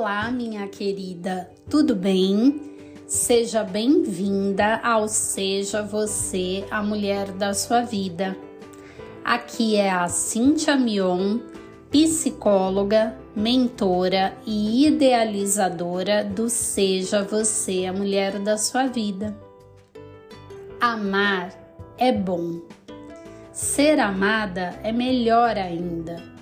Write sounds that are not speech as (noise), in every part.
Olá, minha querida, tudo bem? Seja bem-vinda ao Seja Você a Mulher da Sua Vida. Aqui é a Cintia Mion, psicóloga, mentora e idealizadora do Seja Você a Mulher da Sua Vida. Amar é bom. Ser amada é melhor ainda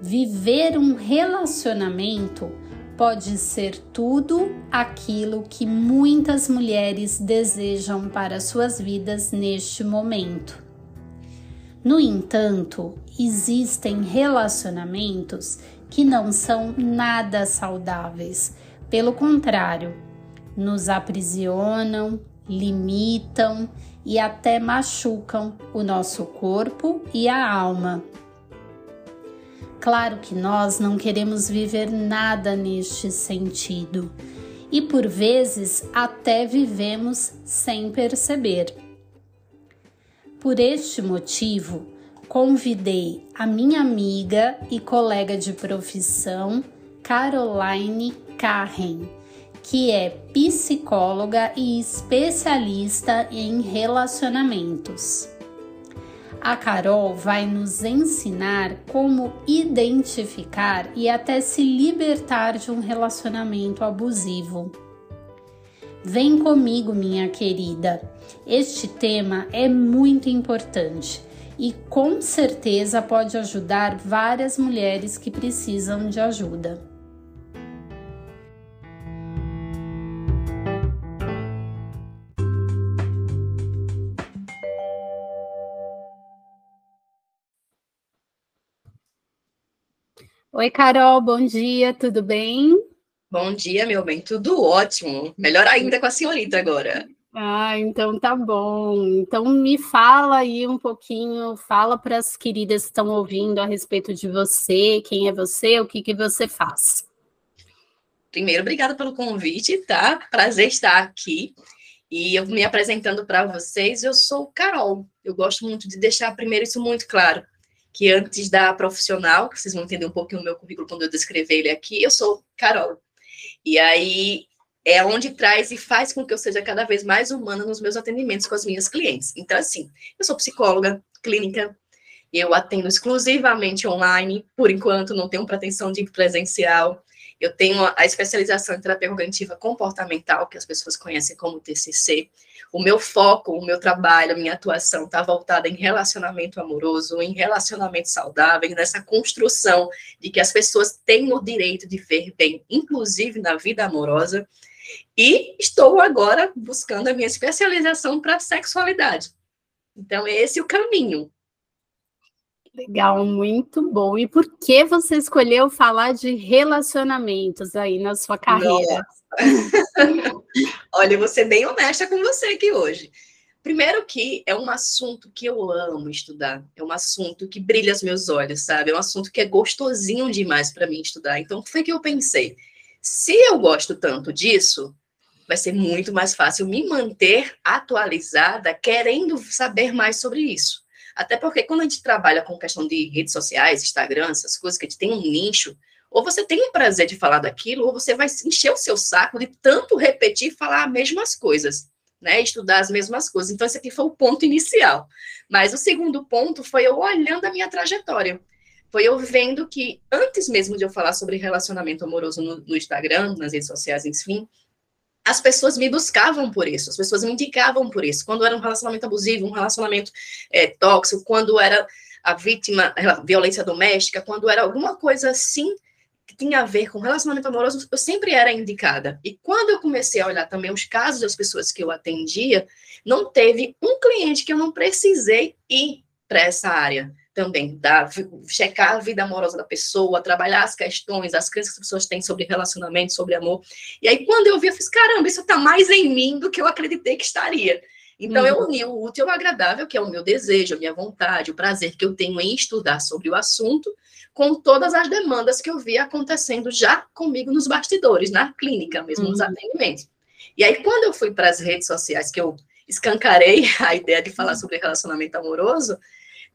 Viver um relacionamento pode ser tudo aquilo que muitas mulheres desejam para suas vidas neste momento. No entanto, existem relacionamentos que não são nada saudáveis, pelo contrário, nos aprisionam, limitam e até machucam o nosso corpo e a alma. Claro que nós não queremos viver nada neste sentido e por vezes até vivemos sem perceber. Por este motivo, convidei a minha amiga e colega de profissão, Caroline Carren, que é psicóloga e especialista em relacionamentos. A Carol vai nos ensinar como identificar e até se libertar de um relacionamento abusivo. Vem comigo, minha querida. Este tema é muito importante e com certeza pode ajudar várias mulheres que precisam de ajuda. Oi, Carol, bom dia, tudo bem? Bom dia, meu bem, tudo ótimo. Melhor ainda com a senhorita agora. Ah, então tá bom. Então me fala aí um pouquinho, fala para as queridas que estão ouvindo a respeito de você, quem é você, o que, que você faz. Primeiro, obrigada pelo convite, tá? Prazer estar aqui. E eu me apresentando para vocês, eu sou Carol. Eu gosto muito de deixar primeiro isso muito claro que antes da profissional, que vocês vão entender um pouquinho o meu currículo quando eu descrever ele aqui, eu sou Carol. E aí é onde traz e faz com que eu seja cada vez mais humana nos meus atendimentos com as minhas clientes. Então, assim, eu sou psicóloga clínica, eu atendo exclusivamente online, por enquanto não tenho pretensão de presencial. Eu tenho a especialização em terapia cognitiva comportamental, que as pessoas conhecem como TCC. O meu foco, o meu trabalho, a minha atuação está voltada em relacionamento amoroso, em relacionamento saudável, nessa construção de que as pessoas têm o direito de ver bem, inclusive na vida amorosa. E estou agora buscando a minha especialização para sexualidade. Então, é esse o caminho. Legal, muito bom. E por que você escolheu falar de relacionamentos aí na sua carreira? (laughs) Olha, eu vou ser bem honesta com você aqui hoje. Primeiro que é um assunto que eu amo estudar, é um assunto que brilha os meus olhos, sabe? É um assunto que é gostosinho demais para mim estudar. Então, foi que eu pensei, se eu gosto tanto disso, vai ser muito mais fácil me manter atualizada, querendo saber mais sobre isso. Até porque quando a gente trabalha com questão de redes sociais, Instagram, essas coisas, que a gente tem um nicho, ou você tem o prazer de falar daquilo, ou você vai encher o seu saco de tanto repetir e falar as mesmas coisas, né? Estudar as mesmas coisas. Então, esse aqui foi o ponto inicial. Mas o segundo ponto foi eu olhando a minha trajetória. Foi eu vendo que, antes mesmo de eu falar sobre relacionamento amoroso no, no Instagram, nas redes sociais, enfim, as pessoas me buscavam por isso, as pessoas me indicavam por isso. Quando era um relacionamento abusivo, um relacionamento é, tóxico, quando era a vítima, a violência doméstica, quando era alguma coisa assim que tinha a ver com relacionamento amoroso, eu sempre era indicada. E quando eu comecei a olhar também os casos das pessoas que eu atendia, não teve um cliente que eu não precisei ir para essa área também, da, checar a vida amorosa da pessoa, trabalhar as questões, as crenças que as pessoas têm sobre relacionamento, sobre amor. E aí, quando eu vi, eu fiz, caramba, isso está mais em mim do que eu acreditei que estaria. Então, uhum. eu uni o útil ao agradável, que é o meu desejo, a minha vontade, o prazer que eu tenho em estudar sobre o assunto, com todas as demandas que eu vi acontecendo já comigo nos bastidores, na clínica mesmo, uhum. nos atendimentos. E aí, quando eu fui para as redes sociais, que eu escancarei (laughs) a ideia de falar uhum. sobre relacionamento amoroso,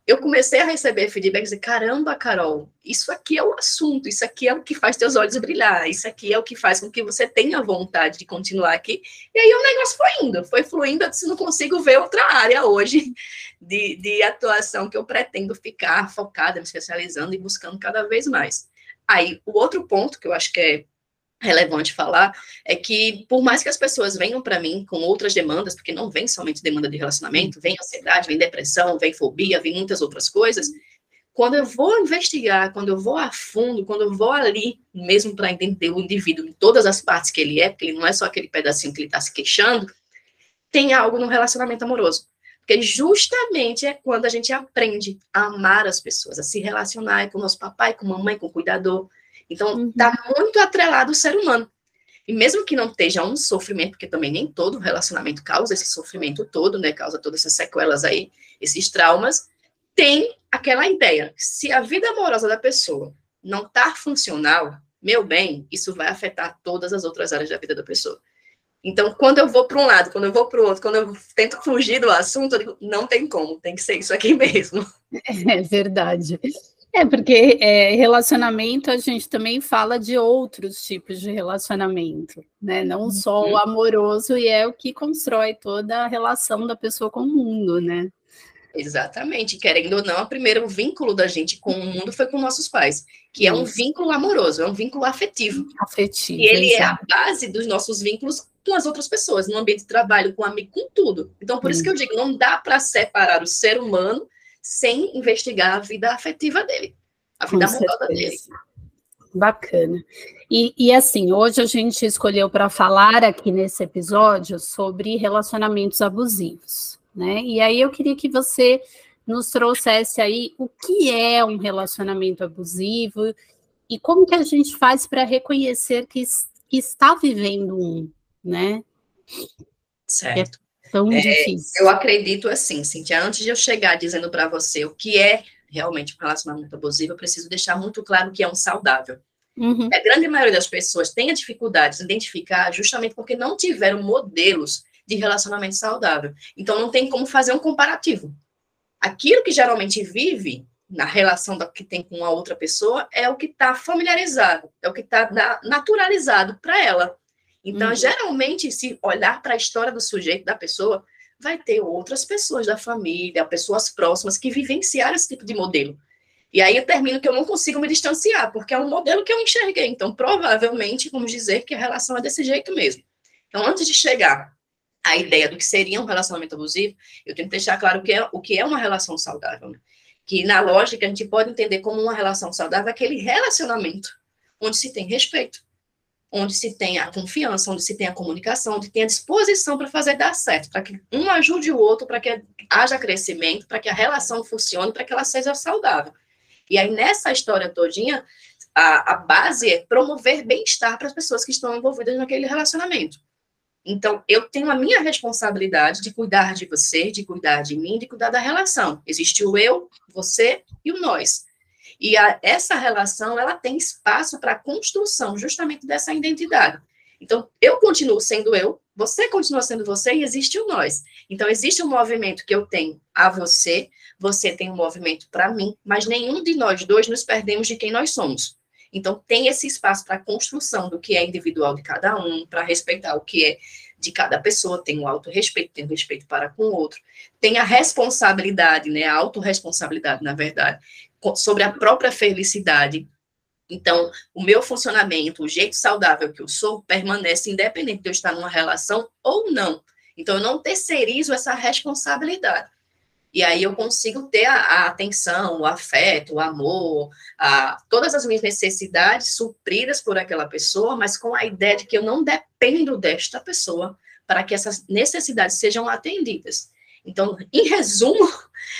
eu comecei a receber feedbacks e caramba, Carol, isso aqui é o assunto, isso aqui é o que faz teus olhos brilhar, isso aqui é o que faz com que você tenha vontade de continuar aqui. E aí o negócio foi indo, foi fluindo, eu disse, não consigo ver outra área hoje de, de atuação que eu pretendo ficar focada, me especializando e buscando cada vez mais. Aí, o outro ponto que eu acho que é relevante falar é que, por mais que as pessoas venham para mim com outras demandas, porque não vem somente demanda de relacionamento, vem ansiedade, vem depressão, vem fobia, vem muitas outras coisas, quando eu vou investigar, quando eu vou a fundo, quando eu vou ali, mesmo para entender o indivíduo em todas as partes que ele é, porque ele não é só aquele pedacinho que ele está se queixando, tem algo no relacionamento amoroso. Porque justamente é quando a gente aprende a amar as pessoas, a se relacionar com o nosso papai, com a mamãe, com o cuidador, então, está uhum. muito atrelado ao ser humano. E mesmo que não esteja um sofrimento, porque também nem todo relacionamento causa esse sofrimento todo, né? Causa todas essas sequelas aí, esses traumas, tem aquela ideia. Se a vida amorosa da pessoa não está funcional, meu bem, isso vai afetar todas as outras áreas da vida da pessoa. Então, quando eu vou para um lado, quando eu vou para o outro, quando eu tento fugir do assunto, eu digo, não tem como, tem que ser isso aqui (laughs) mesmo. É verdade. É, porque é, relacionamento a gente também fala de outros tipos de relacionamento, né? Não só o uhum. amoroso, e é o que constrói toda a relação da pessoa com o mundo, né? Exatamente, querendo ou não, o primeiro vínculo da gente com o mundo foi com nossos pais, que é um vínculo amoroso, é um vínculo afetivo. Afetivo. E ele exato. é a base dos nossos vínculos com as outras pessoas, no ambiente de trabalho, com amigo, com tudo. Então, por hum. isso que eu digo, não dá para separar o ser humano sem investigar a vida afetiva dele, a vida amorosa dele. Bacana. E, e, assim, hoje a gente escolheu para falar aqui nesse episódio sobre relacionamentos abusivos, né? E aí eu queria que você nos trouxesse aí o que é um relacionamento abusivo e como que a gente faz para reconhecer que, que, está vivendo um, né? Certo tão é, difícil. Eu acredito assim, Cintia, antes de eu chegar dizendo para você o que é realmente um relacionamento abusivo, eu preciso deixar muito claro que é um saudável. Uhum. A grande maioria das pessoas tem a dificuldade de identificar justamente porque não tiveram modelos de relacionamento saudável. Então, não tem como fazer um comparativo. Aquilo que geralmente vive na relação da, que tem com a outra pessoa é o que está familiarizado, é o que está naturalizado para ela. Então, uhum. geralmente, se olhar para a história do sujeito, da pessoa, vai ter outras pessoas da família, pessoas próximas que vivenciaram esse tipo de modelo. E aí eu termino que eu não consigo me distanciar, porque é um modelo que eu enxerguei. Então, provavelmente, vamos dizer que a relação é desse jeito mesmo. Então, antes de chegar à ideia do que seria um relacionamento abusivo, eu tenho que deixar claro o que é, o que é uma relação saudável. Né? Que, na lógica, a gente pode entender como uma relação saudável aquele relacionamento onde se tem respeito, onde se tem a confiança, onde se tem a comunicação, onde tem a disposição para fazer dar certo, para que um ajude o outro, para que haja crescimento, para que a relação funcione, para que ela seja saudável. E aí, nessa história todinha, a, a base é promover bem-estar para as pessoas que estão envolvidas naquele relacionamento. Então, eu tenho a minha responsabilidade de cuidar de você, de cuidar de mim, de cuidar da relação. Existe o eu, você e o nós. E a, essa relação, ela tem espaço para a construção justamente dessa identidade. Então, eu continuo sendo eu, você continua sendo você e existe o nós. Então, existe um movimento que eu tenho a você, você tem um movimento para mim, mas nenhum de nós dois nos perdemos de quem nós somos. Então, tem esse espaço para a construção do que é individual de cada um, para respeitar o que é de cada pessoa, tem o autorrespeito, tem o respeito para com o outro, tem a responsabilidade, né, a autorresponsabilidade, na verdade, sobre a própria felicidade. Então, o meu funcionamento, o jeito saudável que eu sou, permanece independente de eu estar numa relação ou não. Então, eu não terceirizo essa responsabilidade. E aí eu consigo ter a, a atenção, o afeto, o amor, a, todas as minhas necessidades supridas por aquela pessoa, mas com a ideia de que eu não dependo desta pessoa para que essas necessidades sejam atendidas. Então, em resumo,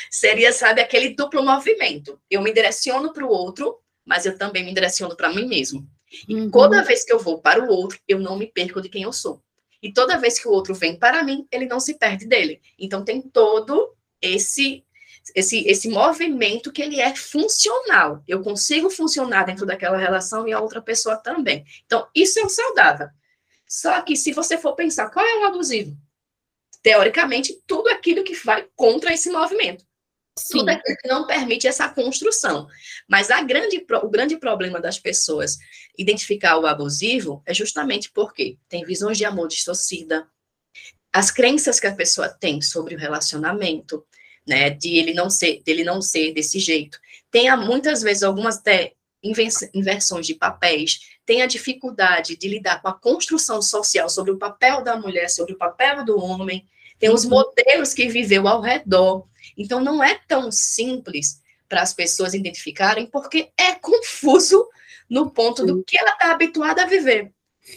seria, sabe, aquele duplo movimento. Eu me direciono para o outro, mas eu também me direciono para mim mesmo. E uhum. toda vez que eu vou para o outro, eu não me perco de quem eu sou. E toda vez que o outro vem para mim, ele não se perde dele. Então tem todo esse esse esse movimento que ele é funcional. Eu consigo funcionar dentro daquela relação e a outra pessoa também. Então isso é um saudável. Só que se você for pensar qual é o abusivo, teoricamente, tudo aquilo que vai contra esse movimento. Sim. Tudo aquilo que não permite essa construção. Mas a grande, o grande problema das pessoas identificar o abusivo é justamente porque tem visões de amor distorcida, as crenças que a pessoa tem sobre o relacionamento, né, de ele não ser, dele não ser desse jeito. Tem muitas vezes algumas até inversões de papéis, tem a dificuldade de lidar com a construção social sobre o papel da mulher, sobre o papel do homem, tem os uhum. modelos que viveu ao redor. Então, não é tão simples para as pessoas identificarem, porque é confuso no ponto do que ela está habituada a viver.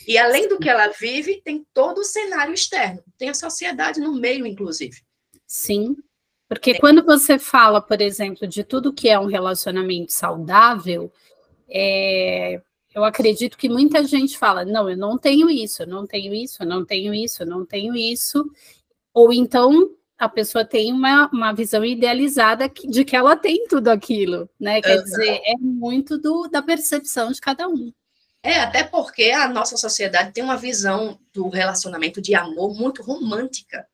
E além do que ela vive, tem todo o cenário externo, tem a sociedade no meio, inclusive. Sim, porque quando você fala, por exemplo, de tudo que é um relacionamento saudável, é, eu acredito que muita gente fala: não, eu não tenho isso, eu não tenho isso, eu não tenho isso, eu não tenho isso. Ou então a pessoa tem uma, uma visão idealizada de que ela tem tudo aquilo, né? Quer uhum. dizer, é muito do, da percepção de cada um. É, até porque a nossa sociedade tem uma visão do relacionamento de amor muito romântica.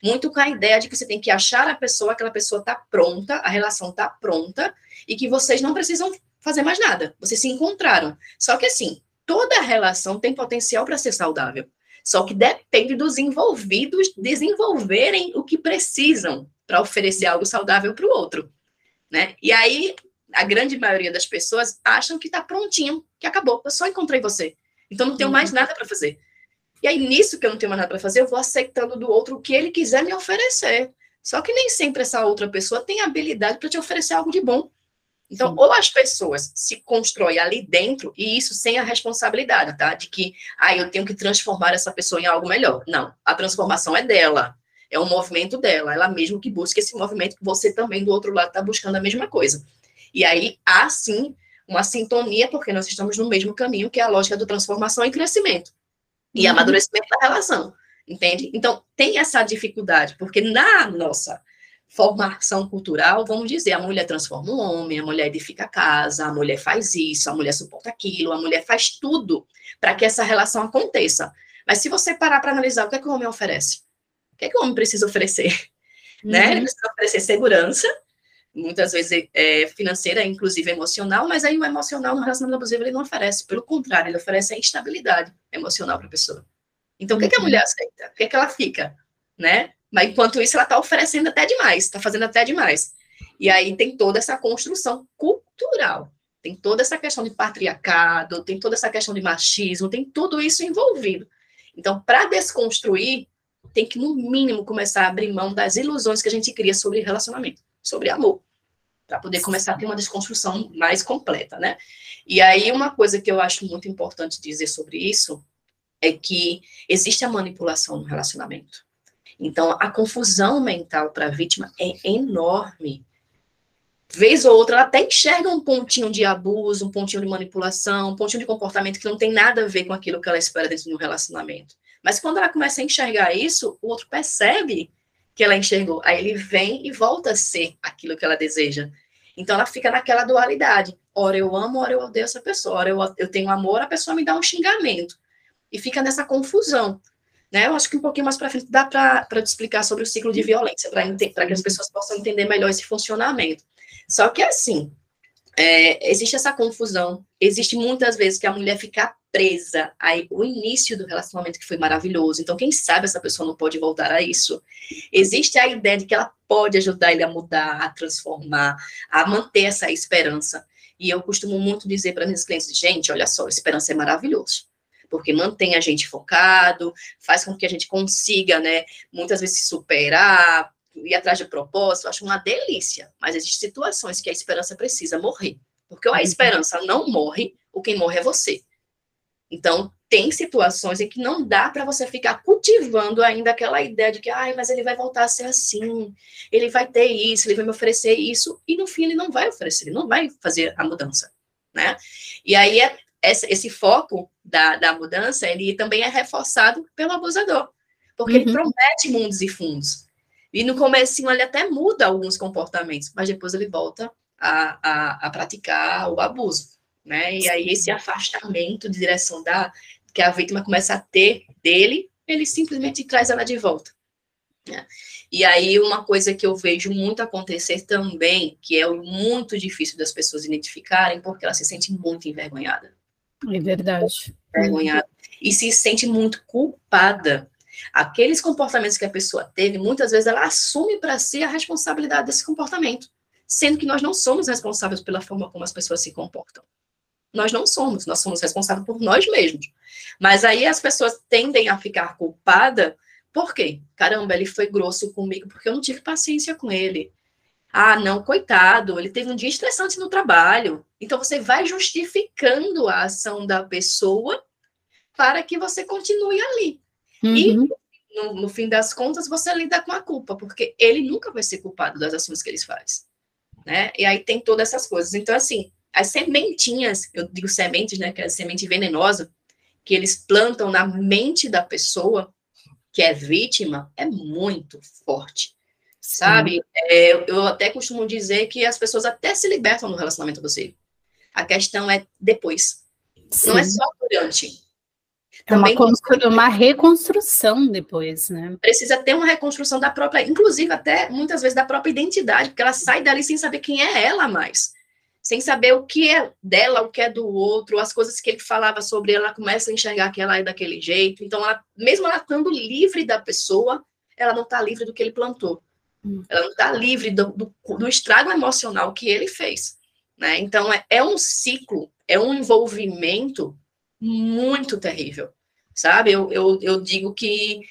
Muito com a ideia de que você tem que achar a pessoa, aquela pessoa está pronta, a relação está pronta, e que vocês não precisam fazer mais nada. Vocês se encontraram. Só que assim, toda relação tem potencial para ser saudável. Só que depende dos envolvidos desenvolverem o que precisam para oferecer algo saudável para o outro. Né? E aí, a grande maioria das pessoas acham que está prontinho, que acabou, eu só encontrei você. Então não tenho mais uhum. nada para fazer. E aí, nisso que eu não tenho mais nada para fazer, eu vou aceitando do outro o que ele quiser me oferecer. Só que nem sempre essa outra pessoa tem habilidade para te oferecer algo de bom. Então, Sim. ou as pessoas se constroem ali dentro, e isso sem a responsabilidade, tá? De que, ah, eu tenho que transformar essa pessoa em algo melhor. Não, a transformação é dela, é um movimento dela, ela mesmo que busca esse movimento, você também do outro lado está buscando a mesma coisa. E aí há sim uma sintonia, porque nós estamos no mesmo caminho, que é a lógica do transformação e crescimento, e uhum. amadurecimento da relação, entende? Então, tem essa dificuldade, porque na nossa formação cultural, vamos dizer, a mulher transforma um homem, a mulher edifica a casa, a mulher faz isso, a mulher suporta aquilo, a mulher faz tudo para que essa relação aconteça. Mas se você parar para analisar o que é que o homem oferece, o que é que o homem precisa oferecer? Uhum. (laughs) Né? Ele uhum. precisa oferecer segurança, muitas vezes é, financeira, inclusive emocional, mas aí o emocional no relacionamento abusivo ele não oferece, pelo contrário, ele oferece a instabilidade emocional para a pessoa. Então, o que, é que a uhum. mulher aceita? O que é que ela fica? Né? Mas enquanto isso, ela está oferecendo até demais, está fazendo até demais. E aí tem toda essa construção cultural, tem toda essa questão de patriarcado, tem toda essa questão de machismo, tem tudo isso envolvido. Então, para desconstruir, tem que, no mínimo, começar a abrir mão das ilusões que a gente cria sobre relacionamento, sobre amor, para poder começar a ter uma desconstrução mais completa, né? E aí, uma coisa que eu acho muito importante dizer sobre isso é que existe a manipulação no relacionamento. Então, a confusão mental para a vítima é enorme. Vez ou outra, ela até enxerga um pontinho de abuso, um pontinho de manipulação, um pontinho de comportamento que não tem nada a ver com aquilo que ela espera dentro de um relacionamento. Mas quando ela começa a enxergar isso, o outro percebe que ela enxergou. Aí ele vem e volta a ser aquilo que ela deseja. Então ela fica naquela dualidade. Ora eu amo, ora eu odeio essa pessoa. Ora eu, eu tenho amor, a pessoa me dá um xingamento. E fica nessa confusão. Né? Eu acho que um pouquinho mais para frente dá para te explicar sobre o ciclo de violência, para que as pessoas possam entender melhor esse funcionamento. Só que, assim, é, existe essa confusão, existe muitas vezes que a mulher fica presa ao início do relacionamento que foi maravilhoso. Então, quem sabe essa pessoa não pode voltar a isso. Existe a ideia de que ela pode ajudar ele a mudar, a transformar, a manter essa esperança. E eu costumo muito dizer para meus clientes, gente, olha só, esperança é maravilhoso porque mantém a gente focado, faz com que a gente consiga, né, muitas vezes se superar, ir atrás de propósito, acho uma delícia, mas existem situações que a esperança precisa morrer, porque a uhum. esperança não morre, o quem morre é você. Então, tem situações em que não dá para você ficar cultivando ainda aquela ideia de que, ai, mas ele vai voltar a ser assim, ele vai ter isso, ele vai me oferecer isso, e no fim ele não vai oferecer, ele não vai fazer a mudança, né? E aí é esse, esse foco da, da mudança, ele também é reforçado pelo abusador, porque uhum. ele promete mundos e fundos. E no começo ele até muda alguns comportamentos, mas depois ele volta a, a, a praticar o abuso, né? E aí esse afastamento de direção da que a vítima começa a ter dele, ele simplesmente traz ela de volta. Né? E aí, uma coisa que eu vejo muito acontecer também, que é muito difícil das pessoas identificarem, porque ela se sente muito envergonhada. É verdade. Envergonhada. E se sente muito culpada. Aqueles comportamentos que a pessoa teve, muitas vezes ela assume para si a responsabilidade desse comportamento, sendo que nós não somos responsáveis pela forma como as pessoas se comportam. Nós não somos, nós somos responsáveis por nós mesmos. Mas aí as pessoas tendem a ficar culpadas por quê? Caramba, ele foi grosso comigo porque eu não tive paciência com ele. Ah, não, coitado, ele teve um dia estressante no trabalho. Então você vai justificando a ação da pessoa para que você continue ali. Uhum. E no, no, fim das contas você lida com a culpa, porque ele nunca vai ser culpado das ações que ele faz. Né? E aí tem todas essas coisas. Então, assim, as sementinhas, eu digo sementes, né? Que é a semente venenosa, que eles plantam na mente da pessoa, que é vítima é muito forte, sabe? É, eu até costumo dizer que as pessoas até se libertam no relacionamento abusivo. A questão é depois. Sim. Não é só durante. É uma, uma, reconstrução depois, né? Precisa ter uma reconstrução da própria, inclusive até muitas vezes da própria identidade, porque ela sai dali sem saber quem é ela mais sem saber o que é dela, o que é do outro, as coisas que ele falava sobre ela, começa a enxergar que ela é daquele jeito. Então, ela, mesmo ela estando livre da pessoa, ela não está livre do que ele plantou. Hum. Ela não está livre do, do, do, estrago emocional que ele fez. Né? Então, é, é um ciclo, é um envolvimento muito terrível, sabe? Eu, eu, eu digo que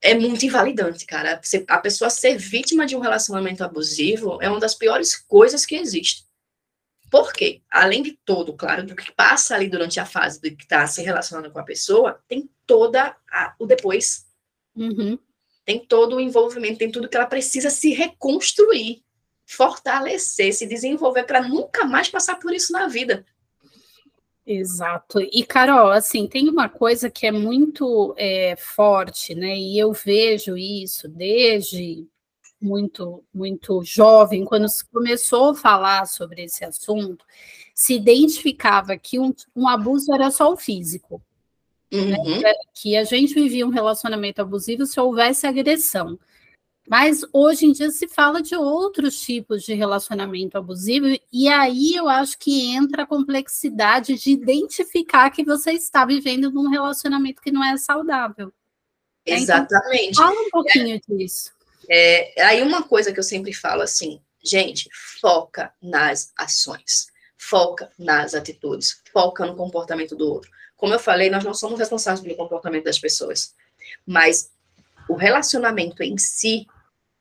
é muito invalidante, cara. A pessoa ser vítima de um relacionamento abusivo é uma das piores coisas que existe. Porque, além de todo, claro, do que passa ali durante a fase de que está se relacionando com a pessoa, tem toda a, o depois. Uhum. Tem todo o envolvimento, tem tudo que ela precisa se reconstruir, fortalecer, se desenvolver para nunca mais passar por isso na vida. Exato. E, Carol, assim, tem uma coisa que é muito é, forte, né? E eu vejo isso desde muito, muito jovem, quando se começou a falar sobre esse assunto, se identificava que um, um abuso era só o físico. Né? Uhum. Né? Que a gente vivia um relacionamento abusivo se houvesse agressão. Mas hoje em dia se fala de outros tipos de relacionamento abusivo, e aí eu acho que entra a complexidade de identificar que você está vivendo num relacionamento que não é saudável. Exatamente. Então, fala um pouquinho é. disso. É, aí uma coisa que eu sempre falo assim, gente, foca nas ações, foca nas atitudes, foca no comportamento do outro. Como eu falei, nós não somos responsáveis pelo comportamento das pessoas, mas o relacionamento em si,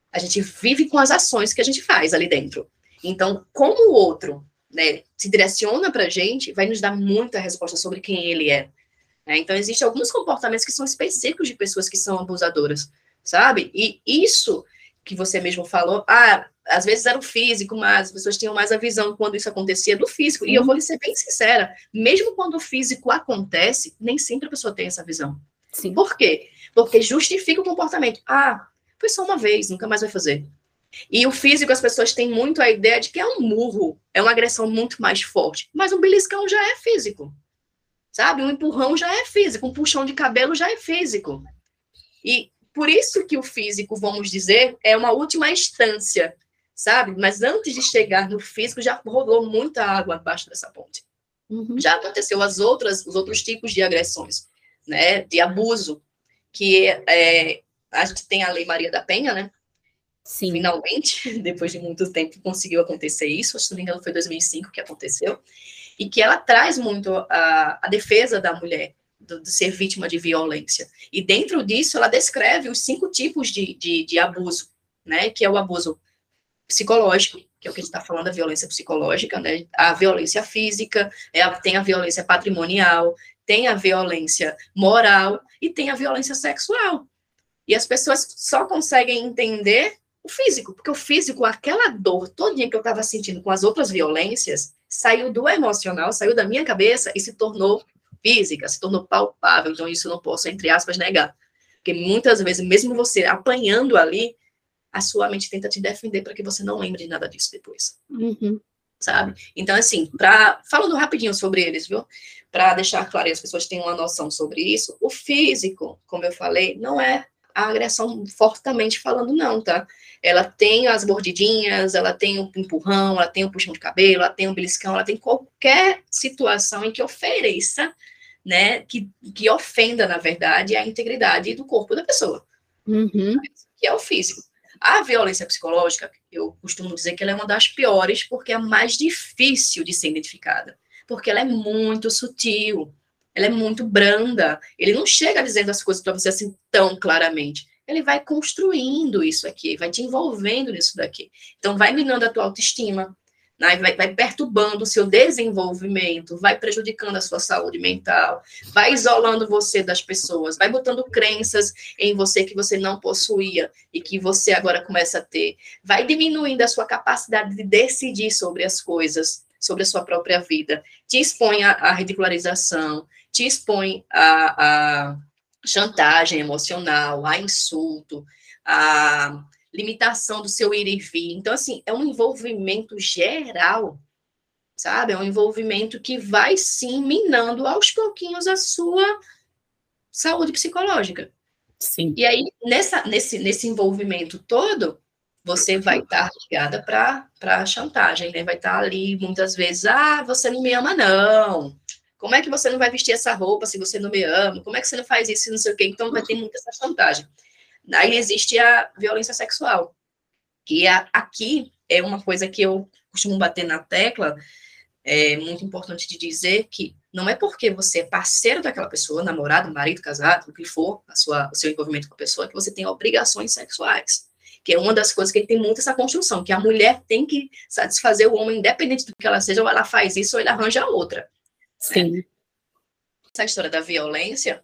a gente vive com as ações que a gente faz ali dentro. Então, como o outro né, se direciona para a gente, vai nos dar muita resposta sobre quem ele é. Né? Então, existem alguns comportamentos que são específicos de pessoas que são abusadoras sabe? E isso que você mesmo falou, ah, às vezes era o físico, mas as pessoas tinham mais a visão quando isso acontecia do físico. E eu vou lhe ser bem sincera, mesmo quando o físico acontece, nem sempre a pessoa tem essa visão. Sim. Por quê? Porque justifica o comportamento. Ah, foi só uma vez, nunca mais vai fazer. E o físico, as pessoas têm muito a ideia de que é um murro, é uma agressão muito mais forte. Mas um beliscão já é físico. Sabe? Um empurrão já é físico, um puxão de cabelo já é físico. E por isso que o físico, vamos dizer, é uma última instância, sabe? Mas antes de chegar no físico, já rolou muita água abaixo dessa ponte. Uhum. Já aconteceu as outras, os outros tipos de agressões, né? De abuso, que é, a gente tem a Lei Maria da Penha, né? Sim. Finalmente, (laughs) depois de muito tempo, conseguiu acontecer isso. Se não me engano, foi 2005 que aconteceu. E que ela traz muito a, a defesa da mulher, do, do, ser vítima de violência. E dentro disso, ela descreve os cinco tipos de, de, de abuso, né? Que é o abuso psicológico, que é o que a gente está falando, a violência psicológica, né? A violência física, é a, tem a violência patrimonial, tem a violência moral e tem a violência sexual. E as pessoas só conseguem entender o físico, porque o físico, aquela dor todinha que eu estava sentindo com as outras violências, saiu do emocional, saiu da minha cabeça e se tornou física, se tornou palpável, então isso eu não posso, entre aspas, negar. Porque muitas vezes, mesmo você apanhando ali, a sua mente tenta te defender para que você não lembre de nada disso depois. Uhum. Sabe? Então, assim, pra, falando rapidinho sobre eles, viu? Para deixar claro e as pessoas tenham uma noção sobre isso, o físico, como eu falei, não é a agressão fortemente falando, não, tá? Ela tem as mordidinhas, ela tem o empurrão, ela tem o puxão de cabelo, ela tem o beliscão, ela tem qualquer situação em que ofereça, né, que, que ofenda, na verdade, a integridade do corpo da pessoa. Uhum. Que é o físico. A violência psicológica, eu costumo dizer que ela é uma das piores, porque é a mais difícil de ser identificada. Porque ela é muito sutil, ela é muito branda. Ele não chega dizendo as coisas para você assim tão claramente. Ele vai construindo isso aqui, vai te envolvendo nisso daqui. Então, vai minando a tua autoestima, né? vai, vai, perturbando o seu desenvolvimento, vai prejudicando a sua saúde mental, vai isolando você das pessoas, vai botando crenças em você que você não possuía e que você agora começa a ter, vai diminuindo a sua capacidade de decidir sobre as coisas, sobre a sua própria vida, te expõe à ridicularização, te expõe à, à chantagem emocional, a insulto, a limitação do seu ir e vir. Então, assim, é um envolvimento geral, sabe? É um envolvimento que vai sim minando aos pouquinhos a sua saúde psicológica. Sim. E aí, nessa, nesse, nesse envolvimento todo, você vai estar ligada para a chantagem, né? Vai estar ali muitas vezes, ah, você não me ama, não. Como é que você não vai vestir essa roupa se você não me ama? Como é que você não faz isso e não sei o quê? Então vai ter muita essa chantagem. Daí existe a violência sexual, que é, aqui é uma coisa que eu costumo bater na tecla, é muito importante de dizer que não é porque você é parceiro daquela pessoa, namorado, marido, casado, o que for, a sua, o seu envolvimento com a pessoa, que você tem obrigações sexuais. Que é uma das coisas que tem muito essa construção, que a mulher tem que satisfazer o homem, independente do que ela seja, ou ela faz isso ou ele arranja outra. Né? Sim. Né? Essa história da violência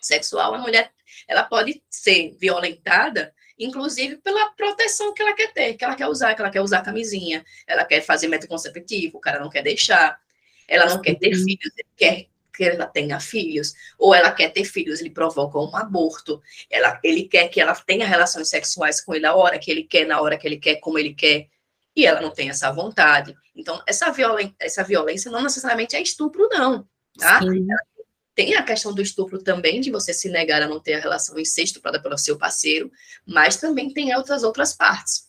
sexual, a mulher ela pode ser violentada, inclusive pela proteção que ela quer ter, que ela quer usar, que ela quer usar camisinha, ela quer fazer método conceptivo, o cara não quer deixar, ela não quer ter filhos, ele quer que ela tenha filhos, ou ela quer ter filhos, ele provoca um aborto, ela, ele quer que ela tenha relações sexuais com ele a hora que ele quer, na hora que ele quer, como ele quer, e ela não tem essa vontade. Então, essa, violen essa violência não necessariamente é estupro, não, tá? Sim. Ela tem a questão do estupro também, de você se negar a não ter a relação e ser estuprada pelo seu parceiro, mas também tem outras outras partes.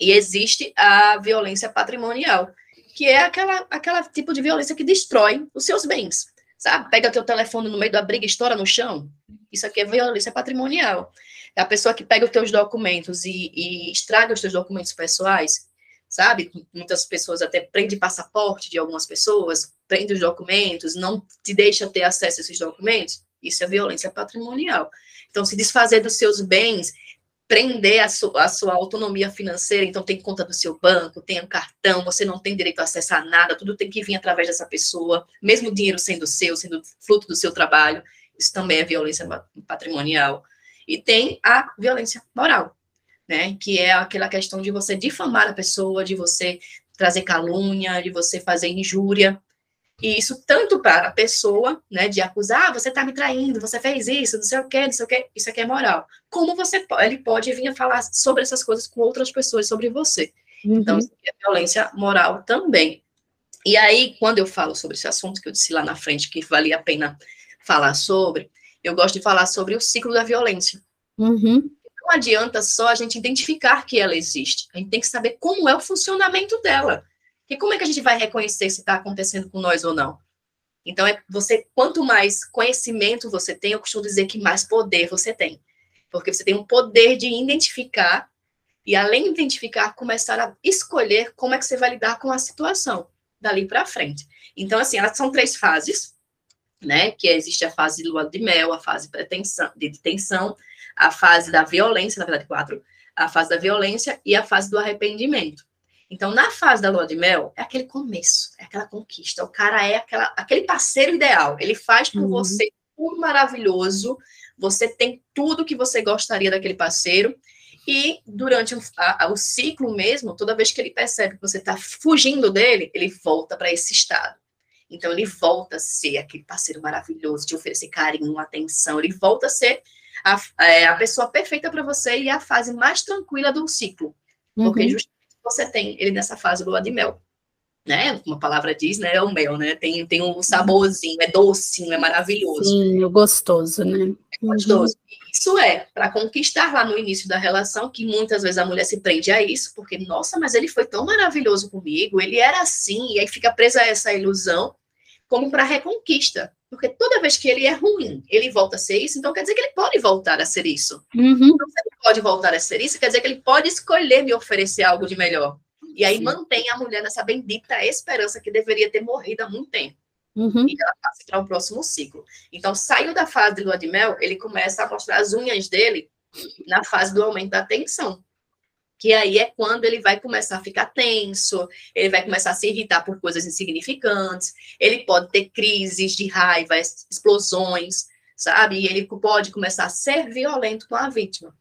E existe a violência patrimonial, que é aquela, aquela tipo de violência que destrói os seus bens. Sabe? Pega teu telefone no meio da briga e estoura no chão. Isso aqui é violência patrimonial. É a pessoa que pega os teus documentos e, e estraga os teus documentos pessoais, sabe? Muitas pessoas até prendem passaporte de algumas pessoas, prende os documentos, não te deixa ter acesso a esses documentos, isso é violência patrimonial. Então, se desfazer dos seus bens, prender a, su a sua autonomia financeira, então tem conta do seu banco, tem um cartão, você não tem direito a acessar nada, tudo tem que vir através dessa pessoa, mesmo o dinheiro sendo seu, sendo fruto do seu trabalho, isso também é violência patrimonial. E tem a violência moral, né, que é aquela questão de você difamar a pessoa, de você trazer calúnia, de você fazer injúria, e isso tanto para a pessoa, né, de acusar, ah, você está me traindo, você fez isso, não sei o quê, não sei o quê, isso aqui é moral. Como você ele pode vir a falar sobre essas coisas com outras pessoas sobre você. Então, uhum. Então, isso é violência moral também. E aí, quando eu falo sobre esse assunto que eu disse lá na frente, que valia a pena falar sobre, eu gosto de falar sobre o ciclo da violência. Uhum. Não adianta só a gente identificar que ela existe. A gente tem que saber como é o funcionamento dela. E como é que a gente vai reconhecer se está acontecendo com nós ou não? Então, é você, quanto mais conhecimento você tem, eu costumo dizer que mais poder você tem. Porque você tem um poder de identificar e, além de identificar, começar a escolher como é que você vai lidar com a situação dali para frente. Então, assim, elas são três fases, né? Que existe a fase de lua de mel, a fase de detenção, a fase da violência, na verdade, quatro, a fase da violência e a fase do arrependimento. Então, na fase da lua de mel, é aquele começo, é aquela conquista. O cara é aquela, aquele parceiro ideal. Ele faz por uhum. você tudo maravilhoso. Você tem tudo que você gostaria daquele parceiro. E durante o, a, o ciclo mesmo, toda vez que ele percebe que você está fugindo dele, ele volta para esse estado. Então, ele volta a ser aquele parceiro maravilhoso, de oferecer carinho, atenção. Ele volta a ser a, é, a pessoa perfeita para você e a fase mais tranquila do ciclo. Porque uhum. justamente você tem ele nessa fase lua de mel. né? Como a palavra diz, né? É o mel, né? Tem, tem um saborzinho, é docinho, é maravilhoso. Sim, gostoso, né? É gostoso. Uhum. Isso é para conquistar lá no início da relação, que muitas vezes a mulher se prende a isso, porque, nossa, mas ele foi tão maravilhoso comigo, ele era assim, e aí fica presa a essa ilusão, como para reconquista. Porque toda vez que ele é ruim, ele volta a ser isso, então quer dizer que ele pode voltar a ser isso. Uhum. Então, se ele pode voltar a ser isso, quer dizer que ele pode escolher me oferecer algo de melhor. E aí Sim. mantém a mulher nessa bendita esperança que deveria ter morrido há muito tempo. Uhum. E ela passa para o próximo ciclo. Então, saiu da fase de lua de mel, ele começa a mostrar as unhas dele na fase do aumento da tensão. Que aí é quando ele vai começar a ficar tenso, ele vai começar a se irritar por coisas insignificantes, ele pode ter crises de raiva, explosões, sabe? E ele pode começar a ser violento com a vítima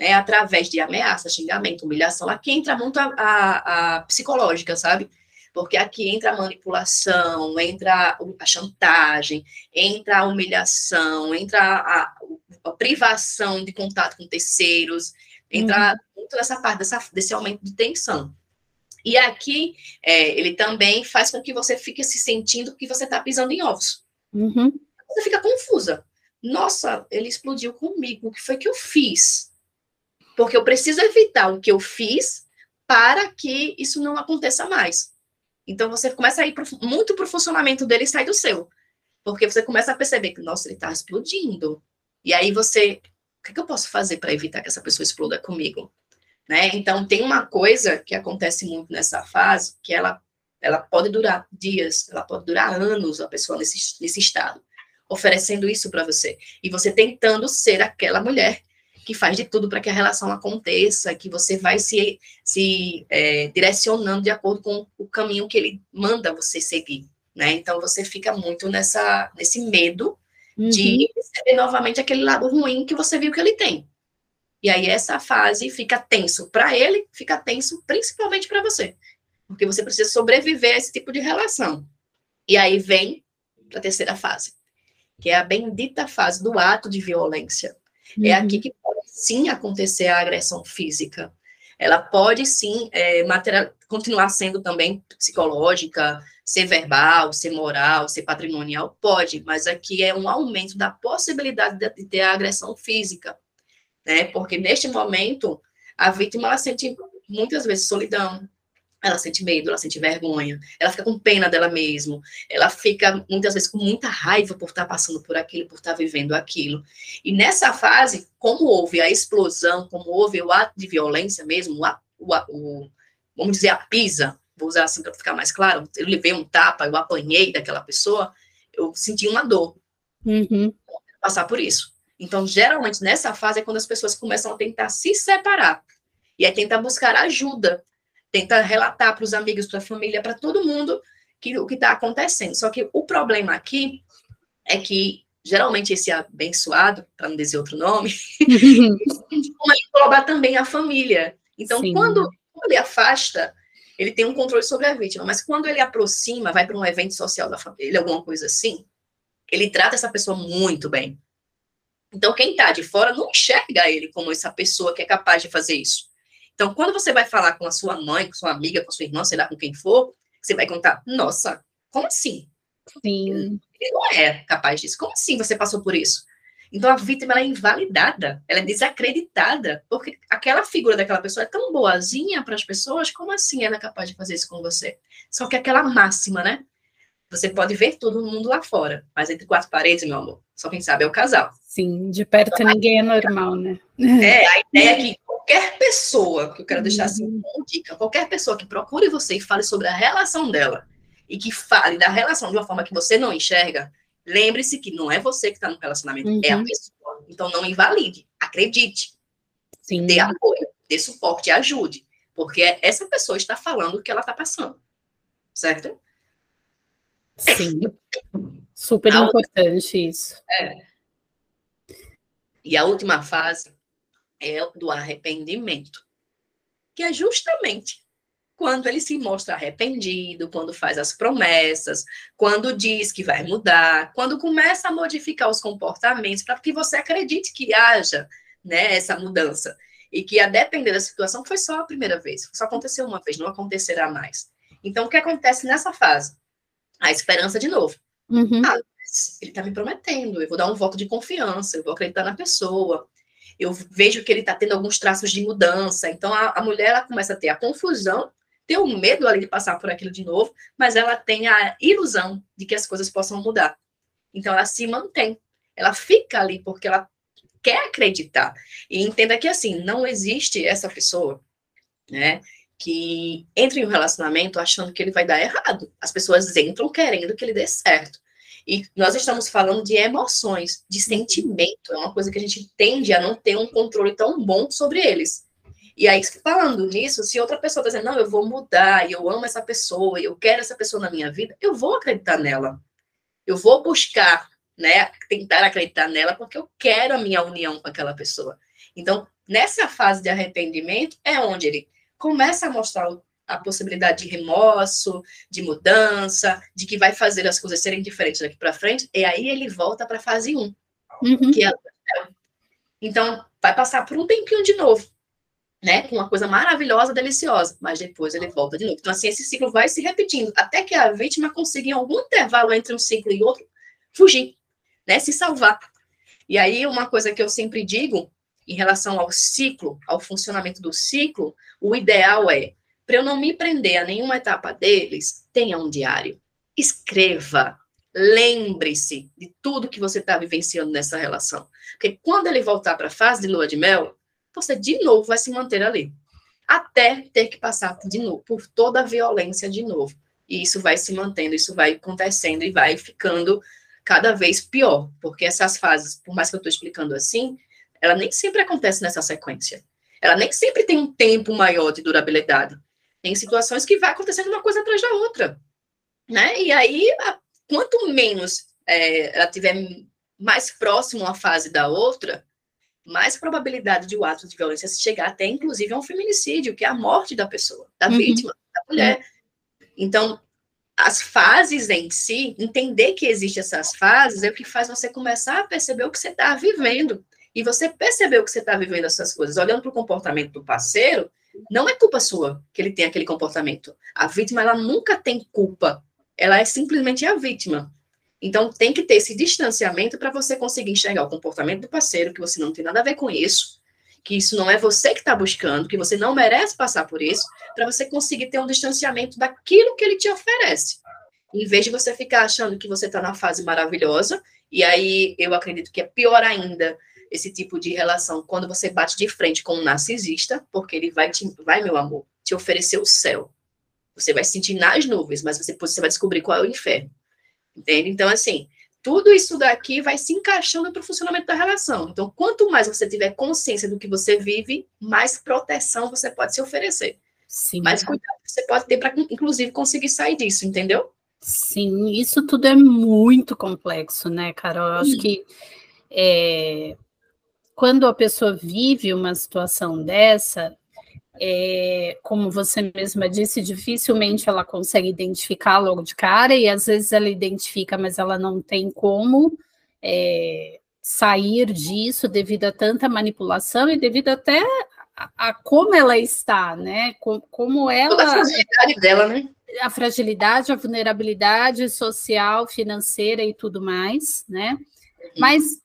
né, através de ameaça, xingamento, humilhação. Aqui entra muito a, a, a, psicológica, sabe? Porque aqui entra a manipulação, entra a chantagem, entra a humilhação, entra a, a privação de contato com terceiros, entra uhum. muito essa parte dessa, desse aumento de tensão. E aqui é, ele também faz com que você fique se sentindo que você está pisando em ovos. Uhum. Você fica confusa. Nossa, ele explodiu comigo. O que foi que eu fiz? Porque eu preciso evitar o que eu fiz para que isso não aconteça mais. Então você começa a ir pro, muito para o funcionamento dele e sai do seu. Porque você começa a perceber que, nossa, ele está explodindo. E aí você, o que, que eu posso fazer para evitar que essa pessoa exploda comigo? Né? Então tem uma coisa que acontece muito nessa fase, que ela, ela pode durar dias, ela pode durar anos, a pessoa nesse, nesse estado, oferecendo isso para você. E você tentando ser aquela mulher que faz de tudo para que a relação aconteça, que você vai se, se é, direcionando de acordo com o caminho que ele manda você seguir, né? Então você fica muito nessa, nesse medo uhum. de receber novamente aquele lado ruim que você viu que ele tem. E aí essa fase fica tenso para ele, fica tenso principalmente para você, porque você precisa sobreviver a esse tipo de relação. E aí vem a terceira fase, que é a bendita fase do ato de violência. Uhum. É aqui uhum. que pode sim acontecer a agressão física. Ela pode sim é, material, continuar sendo também psicológica, ser verbal, ser moral, ser patrimonial, pode, mas aqui é um aumento da possibilidade de ter a agressão física, né? Porque neste momento a vítima ela sente muitas vezes solidão, ela sente medo, ela sente vergonha, ela fica com pena dela mesma, ela fica muitas vezes com muita raiva por estar passando por aquilo, por estar vivendo aquilo. E nessa fase, como houve a explosão, como houve o ato de violência mesmo, o, o, o vamos dizer, a pisa, vou usar assim para ficar mais claro, eu levei um tapa, eu apanhei daquela pessoa, eu senti uma dor. Uhum. Passar por isso. Então, geralmente, nessa fase é quando as pessoas começam a tentar se separar. E aí tentar buscar ajuda tenta relatar para os amigos, para a família, para todo mundo que, o que está acontecendo. Só que o problema aqui é que geralmente esse abençoado, para não dizer outro nome, (laughs) engloba também a família. Então, quando, quando ele afasta, ele tem um controle sobre a vítima, mas quando ele aproxima, vai para um evento social da família, alguma coisa assim, ele trata essa pessoa muito bem. Então, quem está de fora não enxerga ele como essa pessoa que é capaz de fazer isso. Então, quando você vai falar com a sua mãe, com sua amiga, com sua irmã, sei lá, com quem for, você vai contar, nossa, como assim? Sim. Ele não é capaz disso. Como assim você passou por isso? Então, a vítima é invalidada, ela é desacreditada, porque aquela figura daquela pessoa é tão boazinha para as pessoas, como assim ela é capaz de fazer isso com você? Só que aquela máxima, né? Você pode ver todo mundo lá fora, mas entre quatro paredes, meu amor, só quem sabe é o casal. Sim, de perto então, ninguém é normal, né? É, a ideia é que qualquer pessoa, que eu quero deixar assim uhum. uma dica, qualquer pessoa que procure você e fale sobre a relação dela, e que fale da relação de uma forma que você não enxerga, lembre-se que não é você que está no relacionamento, uhum. é a uhum. pessoa. Então não invalide, acredite. Sim. Dê apoio, dê suporte, ajude. Porque essa pessoa está falando o que ela está passando. Certo? Sim. Super a importante isso. É. E a última fase é do arrependimento, que é justamente quando ele se mostra arrependido, quando faz as promessas, quando diz que vai mudar, quando começa a modificar os comportamentos para que você acredite que haja né, essa mudança. E que, a depender da situação, foi só a primeira vez, só aconteceu uma vez, não acontecerá mais. Então, o que acontece nessa fase? A esperança de novo. Uhum. Ah, ele está me prometendo, eu vou dar um voto de confiança, eu vou acreditar na pessoa. Eu vejo que ele está tendo alguns traços de mudança. Então, a, a mulher ela começa a ter a confusão, ter o medo ali de passar por aquilo de novo, mas ela tem a ilusão de que as coisas possam mudar. Então, ela se mantém. Ela fica ali porque ela quer acreditar. E entenda que, assim, não existe essa pessoa, né? que entra em um relacionamento achando que ele vai dar errado. As pessoas entram querendo que ele dê certo. E nós estamos falando de emoções, de sentimento, é uma coisa que a gente tende a não ter um controle tão bom sobre eles. E aí, falando nisso, se outra pessoa está dizendo, não, eu vou mudar, e eu amo essa pessoa, eu quero essa pessoa na minha vida, eu vou acreditar nela. Eu vou buscar, né, tentar acreditar nela, porque eu quero a minha união com aquela pessoa. Então, nessa fase de arrependimento, é onde ele começa a mostrar a possibilidade de remorso, de mudança, de que vai fazer as coisas serem diferentes daqui para frente, e aí ele volta para a fase 1, uhum. que é então vai passar por um tempinho de novo, né, com uma coisa maravilhosa, deliciosa, mas depois ele volta de novo. Então assim esse ciclo vai se repetindo até que a vítima consiga em algum intervalo entre um ciclo e outro fugir, né, se salvar. E aí uma coisa que eu sempre digo em relação ao ciclo, ao funcionamento do ciclo, o ideal é, para eu não me prender a nenhuma etapa deles, tenha um diário. Escreva, lembre-se de tudo que você está vivenciando nessa relação. Porque quando ele voltar para a fase de lua de mel, você de novo vai se manter ali. Até ter que passar de novo, por toda a violência de novo. E isso vai se mantendo, isso vai acontecendo e vai ficando cada vez pior. Porque essas fases, por mais que eu estou explicando assim, ela nem sempre acontece nessa sequência. Ela nem sempre tem um tempo maior de durabilidade. Tem situações que vai acontecendo uma coisa atrás da outra. Né? E aí, quanto menos é, ela tiver mais próximo uma fase da outra, mais probabilidade de o ato de violência chegar até, inclusive, a um feminicídio, que é a morte da pessoa, da uhum. vítima, da mulher. Então, as fases em si, entender que existem essas fases, é o que faz você começar a perceber o que você está vivendo e você percebeu que você está vivendo essas coisas, olhando para o comportamento do parceiro, não é culpa sua que ele tem aquele comportamento. A vítima, ela nunca tem culpa. Ela é simplesmente a vítima. Então, tem que ter esse distanciamento para você conseguir enxergar o comportamento do parceiro, que você não tem nada a ver com isso, que isso não é você que está buscando, que você não merece passar por isso, para você conseguir ter um distanciamento daquilo que ele te oferece. Em vez de você ficar achando que você está na fase maravilhosa, e aí eu acredito que é pior ainda esse tipo de relação quando você bate de frente com um narcisista, porque ele vai, te, vai meu amor, te oferecer o céu. Você vai se sentir nas nuvens, mas você, você vai descobrir qual é o inferno. Entende? Então, assim, tudo isso daqui vai se encaixando para o funcionamento da relação. Então, quanto mais você tiver consciência do que você vive, mais proteção você pode se oferecer. Sim. Mais cuidado você pode ter para, inclusive, conseguir sair disso, entendeu? Sim, isso tudo é muito complexo, né, Carol? Eu acho que é, quando a pessoa vive uma situação dessa, é, como você mesma disse, dificilmente ela consegue identificar logo de cara, e às vezes ela identifica, mas ela não tem como é, sair disso devido a tanta manipulação e devido até a, a como ela está, né? Como, como ela. Toda a fragilidade dela, né? A fragilidade, a vulnerabilidade social, financeira e tudo mais, né? Mas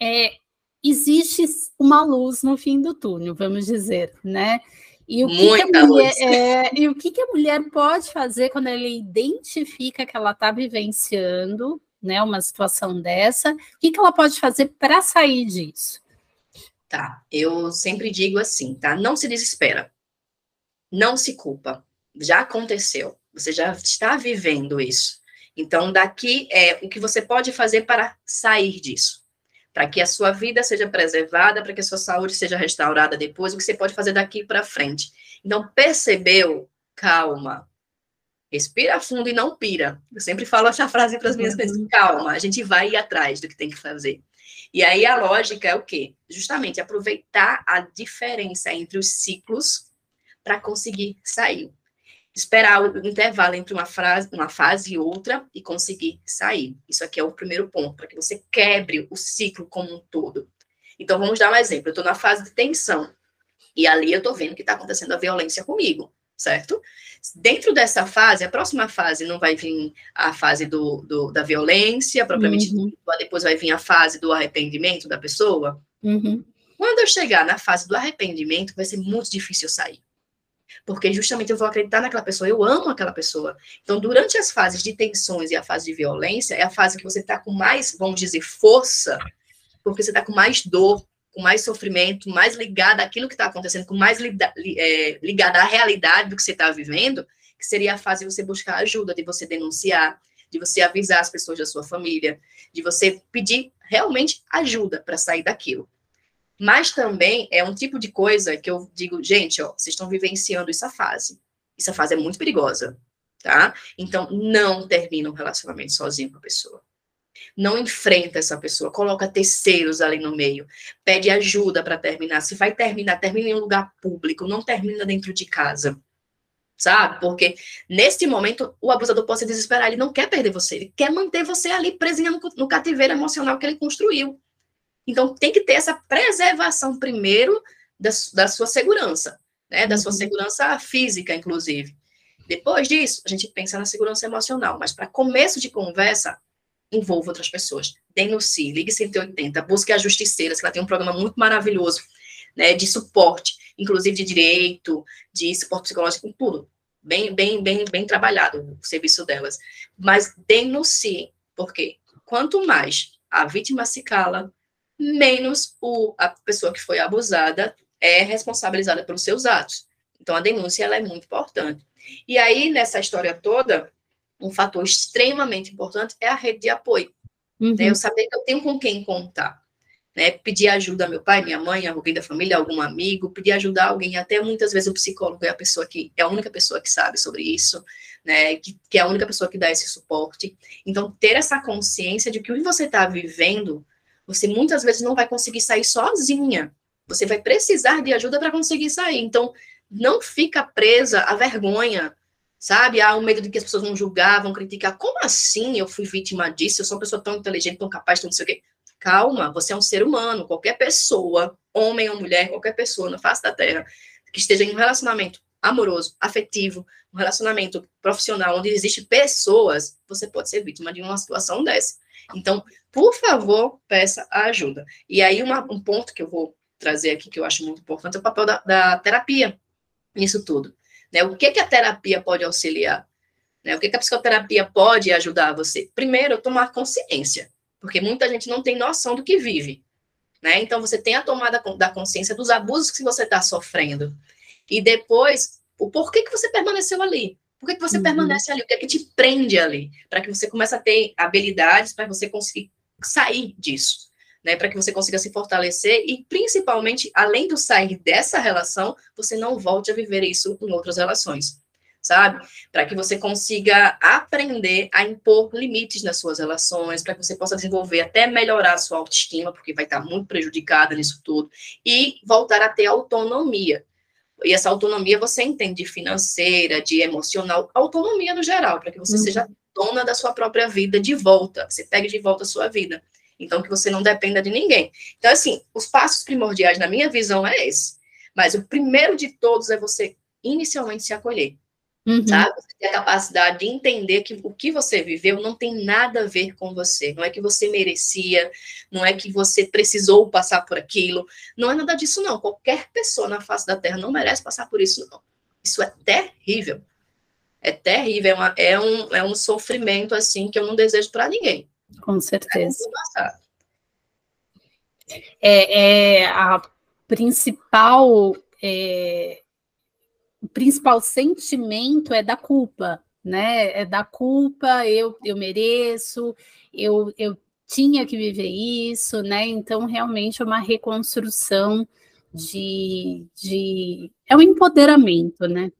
é, existe uma luz no fim do túnel, vamos dizer, né? E o, que, que, a mulher, é, e o que, que a mulher pode fazer quando ela identifica que ela está vivenciando né, uma situação dessa? O que, que ela pode fazer para sair disso? Tá, eu sempre digo assim, tá? Não se desespera. Não se culpa. Já aconteceu. Você já está vivendo isso. Então, daqui é o que você pode fazer para sair disso para que a sua vida seja preservada, para que a sua saúde seja restaurada depois, o que você pode fazer daqui para frente. Então, percebeu? Calma. Respira fundo e não pira. Eu sempre falo essa frase para as minhas clientes: uhum. calma, a gente vai ir atrás do que tem que fazer. E aí a lógica é o quê? Justamente aproveitar a diferença entre os ciclos para conseguir sair esperar o intervalo entre uma, frase, uma fase e outra e conseguir sair. Isso aqui é o primeiro ponto, para que você quebre o ciclo como um todo. Então, vamos dar um exemplo. Eu estou na fase de tensão. E ali eu estou vendo que está acontecendo a violência comigo. certo? Dentro dessa fase, a próxima fase não vai vir a fase do, do da violência, propriamente uhum. depois vai vir a fase do arrependimento da pessoa. Uhum. Quando eu chegar na fase do arrependimento, vai ser muito difícil sair. Porque justamente eu vou acreditar naquela pessoa, eu amo aquela pessoa. Então, durante as fases de tensões e a fase de violência, é a fase que você está com mais, vamos dizer, força, porque você está com mais dor, com mais sofrimento, mais ligada àquilo que está acontecendo, com mais é, ligada à realidade do que você está vivendo, que seria a fase de você buscar ajuda, de você denunciar, de você avisar as pessoas da sua família, de você pedir realmente ajuda para sair daquilo. Mas também é um tipo de coisa que eu digo, gente, ó, vocês estão vivenciando essa fase. Essa fase é muito perigosa, tá? Então, não termina um relacionamento sozinho com a pessoa não enfrenta essa pessoa, coloca terceiros ali no meio, pede ajuda para terminar. Se vai terminar, termina em um lugar público, não termina dentro de casa. Sabe? Porque nesse momento o abusador pode se desesperar, ele não quer perder você, ele quer manter você ali presinha no, no cativeiro emocional que ele construiu. Então tem que ter essa preservação primeiro da, da sua segurança, né? Da sua uhum. segurança física, inclusive. Depois disso, a gente pensa na segurança emocional, mas para começo de conversa, envolva outras pessoas. Denuncie, ligue 180, busque a Justiceiras, que ela tem um programa muito maravilhoso, né, de suporte, inclusive de direito, de suporte psicológico, tudo. Bem, bem, bem, bem trabalhado o serviço delas. Mas denuncie, porque quanto mais a vítima se cala, menos o, a pessoa que foi abusada é responsabilizada pelos seus atos. Então, a denúncia ela é muito importante. E aí, nessa história toda, um fator extremamente importante é a rede de apoio. Uhum. Né? Eu saber que eu tenho com quem contar. Né? Pedir ajuda a meu pai, minha mãe, alguém da família, algum amigo, pedir ajuda a alguém, até muitas vezes o psicólogo é a pessoa que é a única pessoa que sabe sobre isso, né? Que, que é a única pessoa que dá esse suporte. Então, ter essa consciência de que o que você está vivendo, você muitas vezes não vai conseguir sair sozinha. Você vai precisar de ajuda para conseguir sair. Então, não fica presa à vergonha, sabe? Há o medo de que as pessoas vão julgar, vão criticar. Como assim eu fui vítima disso? Eu sou uma pessoa tão inteligente, tão capaz, tão não sei o quê. Calma, você é um ser humano. Qualquer pessoa, homem ou mulher, qualquer pessoa na face da Terra, que esteja em um relacionamento amoroso, afetivo, um relacionamento profissional, onde existem pessoas, você pode ser vítima de uma situação dessa. Então, por favor, peça ajuda. E aí, uma, um ponto que eu vou trazer aqui, que eu acho muito importante, é o papel da, da terapia nisso tudo. Né? O que, que a terapia pode auxiliar? Né? O que, que a psicoterapia pode ajudar você? Primeiro, tomar consciência, porque muita gente não tem noção do que vive. Né? Então, você tem a tomada da consciência dos abusos que você está sofrendo. E depois, o porquê que você permaneceu ali. Por que, que você uhum. permanece ali? O que é que te prende ali? Para que você comece a ter habilidades para você conseguir sair disso né, para que você consiga se fortalecer e, principalmente, além do sair dessa relação, você não volte a viver isso em outras relações, sabe? Para que você consiga aprender a impor limites nas suas relações, para que você possa desenvolver até melhorar a sua autoestima, porque vai estar muito prejudicada nisso tudo, e voltar a ter autonomia. E essa autonomia você entende de financeira, de emocional, autonomia no geral, para que você uhum. seja dona da sua própria vida de volta, você pegue de volta a sua vida. Então, que você não dependa de ninguém. Então, assim, os passos primordiais, na minha visão, é esse. Mas o primeiro de todos é você inicialmente se acolher. Uhum. Sabe? Você ter a capacidade de entender que o que você viveu não tem nada a ver com você. Não é que você merecia, não é que você precisou passar por aquilo. Não é nada disso, não. Qualquer pessoa na face da Terra não merece passar por isso, não. Isso é terrível. É terrível. É, uma, é, um, é um sofrimento, assim, que eu não desejo para ninguém. Com certeza. É, é a principal é, o principal sentimento é da culpa, né? É da culpa, eu, eu mereço, eu, eu tinha que viver isso, né? Então, realmente é uma reconstrução de, de é um empoderamento, né?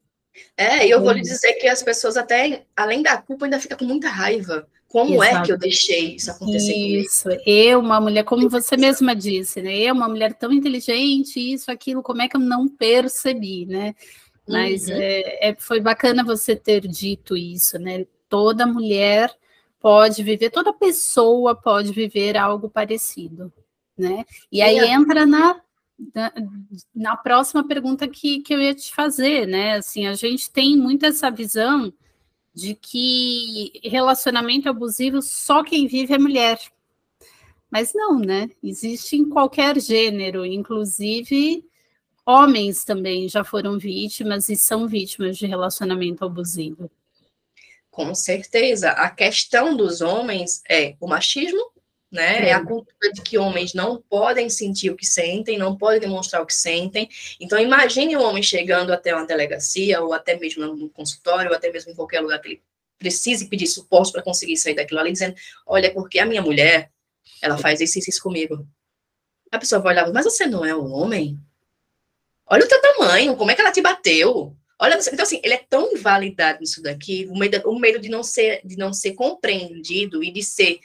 É, e eu vou lhe dizer que as pessoas até, além da culpa, ainda ficam com muita raiva. Como Exato. é que eu deixei isso acontecer? Isso, eu, uma mulher, como você mesma disse, né? Eu, uma mulher tão inteligente, isso, aquilo, como é que eu não percebi, né? Mas uhum. é, é, foi bacana você ter dito isso, né? Toda mulher pode viver, toda pessoa pode viver algo parecido, né? E aí entra na na, na, próxima pergunta que, que eu ia te fazer, né? Assim, a gente tem muito essa visão de que relacionamento abusivo só quem vive é mulher. Mas não, né? Existe em qualquer gênero, inclusive homens também já foram vítimas e são vítimas de relacionamento abusivo. Com certeza. A questão dos homens é o machismo, né? É. é a cultura de que homens não podem sentir o que sentem, não podem demonstrar o que sentem. Então, imagine um homem chegando até uma delegacia, ou até mesmo no consultório, ou até mesmo em qualquer lugar que ele precise pedir suporte para conseguir sair daquilo ali, dizendo: Olha, porque a minha mulher, ela faz isso e isso comigo. A pessoa vai olhar, mas você não é um homem? Olha o teu tamanho, como é que ela te bateu? Olha, então assim, ele é tão invalidado nisso daqui, o medo, o medo de não ser de não ser compreendido e de ser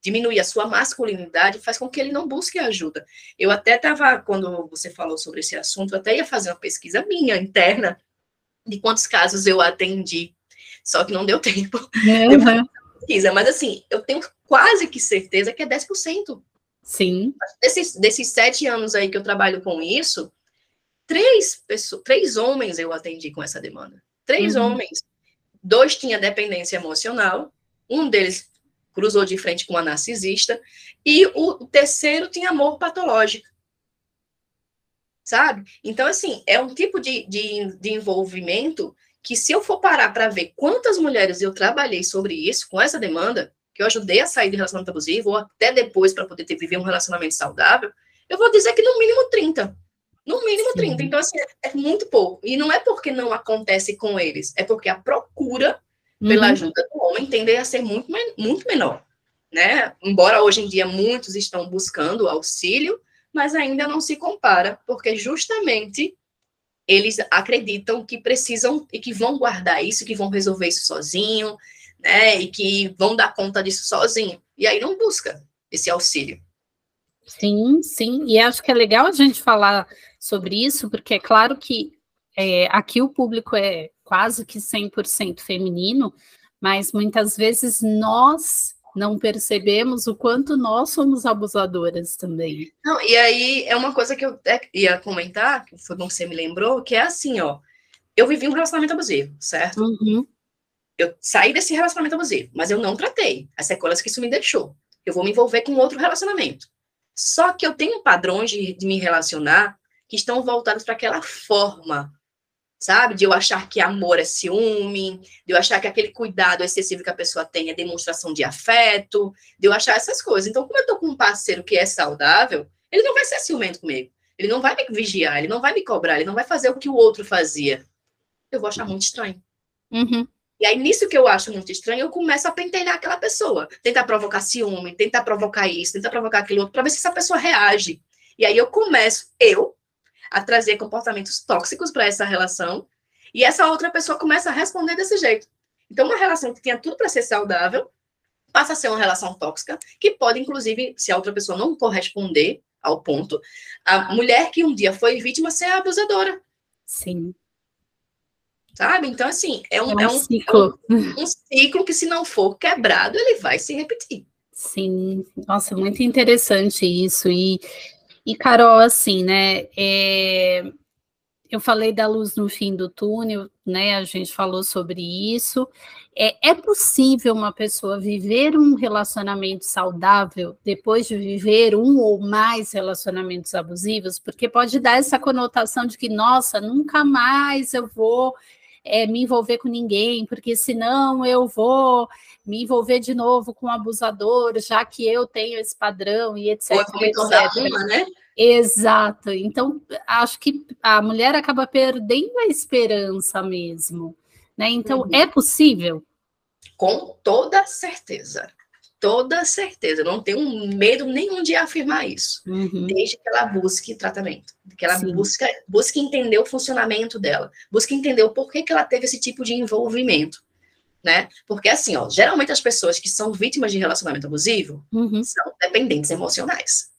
diminuir a sua masculinidade faz com que ele não busque ajuda. Eu até estava, quando você falou sobre esse assunto, eu até ia fazer uma pesquisa minha interna de quantos casos eu atendi, só que não deu (laughs) tempo. Uhum. pesquisa, mas assim, eu tenho quase que certeza que é 10%. Sim. Desses, desses sete anos aí que eu trabalho com isso, três pessoas, três homens eu atendi com essa demanda. Três uhum. homens. Dois tinham dependência emocional, um deles cruzou de frente com uma narcisista, e o terceiro tinha amor patológico. Sabe? Então, assim, é um tipo de, de, de envolvimento que, se eu for parar para ver quantas mulheres eu trabalhei sobre isso, com essa demanda, que eu ajudei a sair de relacionamento abusivo, ou até depois para poder ter, viver um relacionamento saudável, eu vou dizer que no mínimo 30. No mínimo Sim. 30. Então, assim, é muito pouco. E não é porque não acontece com eles, é porque a procura pela uhum. ajuda do homem tende a ser muito, muito menor. Né? Embora hoje em dia muitos estão buscando auxílio, mas ainda não se compara, porque justamente eles acreditam que precisam e que vão guardar isso, que vão resolver isso sozinho, né? E que vão dar conta disso sozinho. E aí não busca esse auxílio. Sim, sim. E acho que é legal a gente falar sobre isso, porque é claro que é, aqui o público é quase que 100% feminino, mas muitas vezes nós não percebemos o quanto nós somos abusadoras também. Não, e aí é uma coisa que eu ia comentar, que foi bom que você me lembrou, que é assim, ó, eu vivi um relacionamento abusivo, certo? Uhum. Eu saí desse relacionamento abusivo, mas eu não tratei as sequelas que isso me deixou. Eu vou me envolver com outro relacionamento. Só que eu tenho padrões de, de me relacionar que estão voltados para aquela forma, sabe? De eu achar que amor é ciúme, de eu achar que aquele cuidado excessivo que a pessoa tem é demonstração de afeto, de eu achar essas coisas. Então, como eu tô com um parceiro que é saudável, ele não vai ser ciumento comigo. Ele não vai me vigiar, ele não vai me cobrar, ele não vai fazer o que o outro fazia. Eu vou achar muito estranho. Uhum. E aí, nisso que eu acho muito estranho, eu começo a pentelhar aquela pessoa. Tentar provocar ciúme, tentar provocar isso, tentar provocar aquilo outro, para ver se essa pessoa reage. E aí eu começo, eu, a trazer comportamentos tóxicos para essa relação, e essa outra pessoa começa a responder desse jeito. Então, uma relação que tinha tudo para ser saudável passa a ser uma relação tóxica, que pode, inclusive, se a outra pessoa não corresponder ao ponto, a mulher que um dia foi vítima ser abusadora. Sim. Sabe? Então, assim, é um, é um, é um ciclo. É um, um ciclo que, se não for quebrado, ele vai se repetir. Sim, nossa, muito interessante isso. E e, Carol, assim, né? É, eu falei da luz no fim do túnel, né? A gente falou sobre isso. É, é possível uma pessoa viver um relacionamento saudável depois de viver um ou mais relacionamentos abusivos? Porque pode dar essa conotação de que, nossa, nunca mais eu vou é, me envolver com ninguém, porque senão eu vou me envolver de novo com um abusador, já que eu tenho esse padrão e etc. etc. Uma, né? Exato. Então, acho que a mulher acaba perdendo a esperança mesmo. Né? Então, uhum. é possível? Com toda certeza. Toda certeza. Não tenho medo nenhum de afirmar isso. Uhum. Desde que ela busque tratamento. Que ela busque, busque entender o funcionamento dela. Busque entender o porquê que ela teve esse tipo de envolvimento né? Porque assim, ó, geralmente as pessoas que são vítimas de relacionamento abusivo uhum. são dependentes emocionais.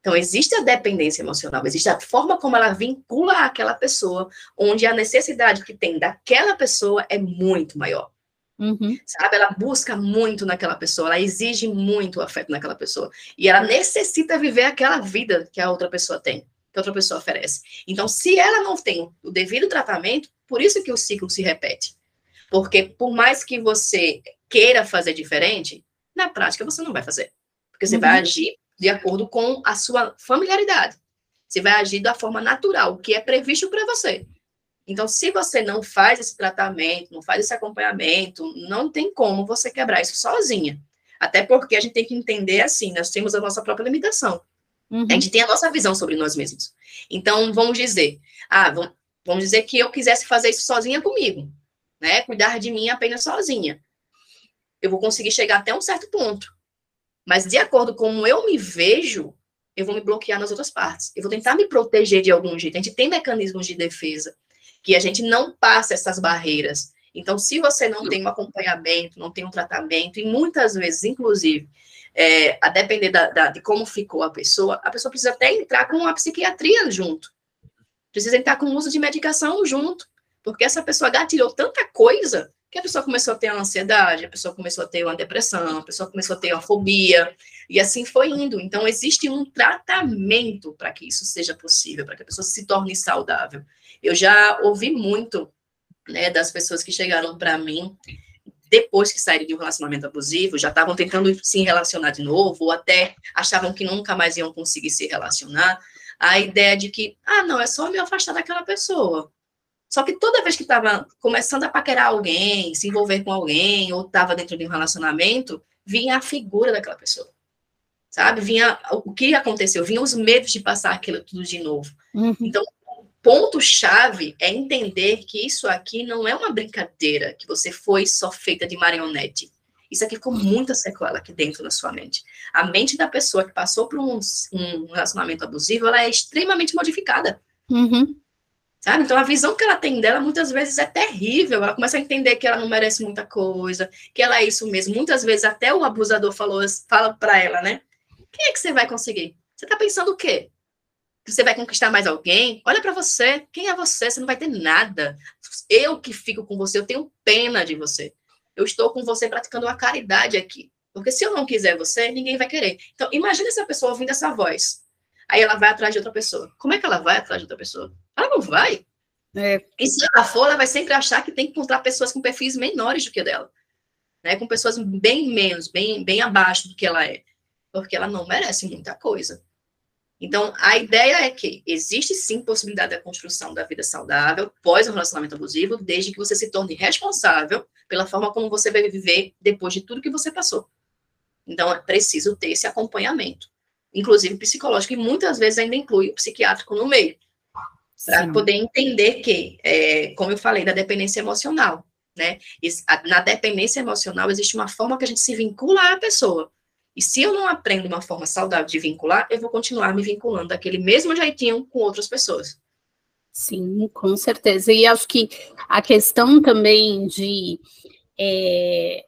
Então, existe a dependência emocional, existe a forma como ela vincula aquela pessoa, onde a necessidade que tem daquela pessoa é muito maior. Uhum. Sabe? Ela busca muito naquela pessoa, ela exige muito afeto naquela pessoa. E ela necessita viver aquela vida que a outra pessoa tem. que outra pessoa oferece. Então, se ela não tem o devido tratamento, por isso que o ciclo se repete. Porque por mais que você queira fazer diferente, na prática você não vai fazer. Porque você uhum. vai agir de acordo com a sua familiaridade. Você vai agir da forma natural, que é previsto para você. Então, se você não faz esse tratamento, não faz esse acompanhamento, não tem como você quebrar isso sozinha. Até porque a gente tem que entender assim, nós temos a nossa própria limitação. Uhum. A gente tem a nossa visão sobre nós mesmos. Então, vamos dizer, ah, vamos dizer que eu quisesse fazer isso sozinha comigo, né? Cuidar de mim apenas sozinha. Eu vou conseguir chegar até um certo ponto. Mas de acordo com como eu me vejo, eu vou me bloquear nas outras partes. Eu vou tentar me proteger de algum jeito. A gente tem mecanismos de defesa que a gente não passa essas barreiras. Então, se você não tem um acompanhamento, não tem um tratamento, e muitas vezes, inclusive, é, a depender da, da, de como ficou a pessoa, a pessoa precisa até entrar com a psiquiatria junto. Precisa entrar com o uso de medicação junto. Porque essa pessoa gatilhou tanta coisa que a pessoa começou a ter ansiedade, a pessoa começou a ter uma depressão, a pessoa começou a ter uma fobia, e assim foi indo. Então, existe um tratamento para que isso seja possível, para que a pessoa se torne saudável. Eu já ouvi muito né, das pessoas que chegaram para mim depois que saíram de um relacionamento abusivo, já estavam tentando se relacionar de novo, ou até achavam que nunca mais iam conseguir se relacionar, a ideia de que, ah, não, é só me afastar daquela pessoa. Só que toda vez que estava começando a paquerar alguém, se envolver com alguém, ou estava dentro de um relacionamento, vinha a figura daquela pessoa. Sabe? Vinha o que aconteceu, vinha os medos de passar aquilo tudo de novo. Uhum. Então, o ponto-chave é entender que isso aqui não é uma brincadeira, que você foi só feita de marionete. Isso aqui ficou muita sequela aqui dentro da sua mente. A mente da pessoa que passou por um, um relacionamento abusivo, ela é extremamente modificada. Uhum. Sabe? Então, a visão que ela tem dela muitas vezes é terrível. Ela começa a entender que ela não merece muita coisa, que ela é isso mesmo. Muitas vezes, até o abusador falou, fala para ela, né? Quem é que você vai conseguir? Você tá pensando o quê? Que você vai conquistar mais alguém? Olha para você. Quem é você? Você não vai ter nada. Eu que fico com você, eu tenho pena de você. Eu estou com você praticando uma caridade aqui. Porque se eu não quiser você, ninguém vai querer. Então, imagine essa pessoa ouvindo essa voz. Aí ela vai atrás de outra pessoa. Como é que ela vai atrás de outra pessoa? Ela não vai. É. E se ela for, ela vai sempre achar que tem que encontrar pessoas com perfis menores do que dela. Né? Com pessoas bem menos, bem, bem abaixo do que ela é. Porque ela não merece muita coisa. Então, a ideia é que existe sim possibilidade da construção da vida saudável pós um relacionamento abusivo, desde que você se torne responsável pela forma como você vai viver depois de tudo que você passou. Então, é preciso ter esse acompanhamento inclusive psicológico, e muitas vezes ainda inclui o psiquiátrico no meio, para poder entender que, é, como eu falei, da dependência emocional, né? Na dependência emocional existe uma forma que a gente se vincula à pessoa. E se eu não aprendo uma forma saudável de vincular, eu vou continuar me vinculando daquele mesmo jeitinho com outras pessoas. Sim, com certeza. E acho que a questão também de é,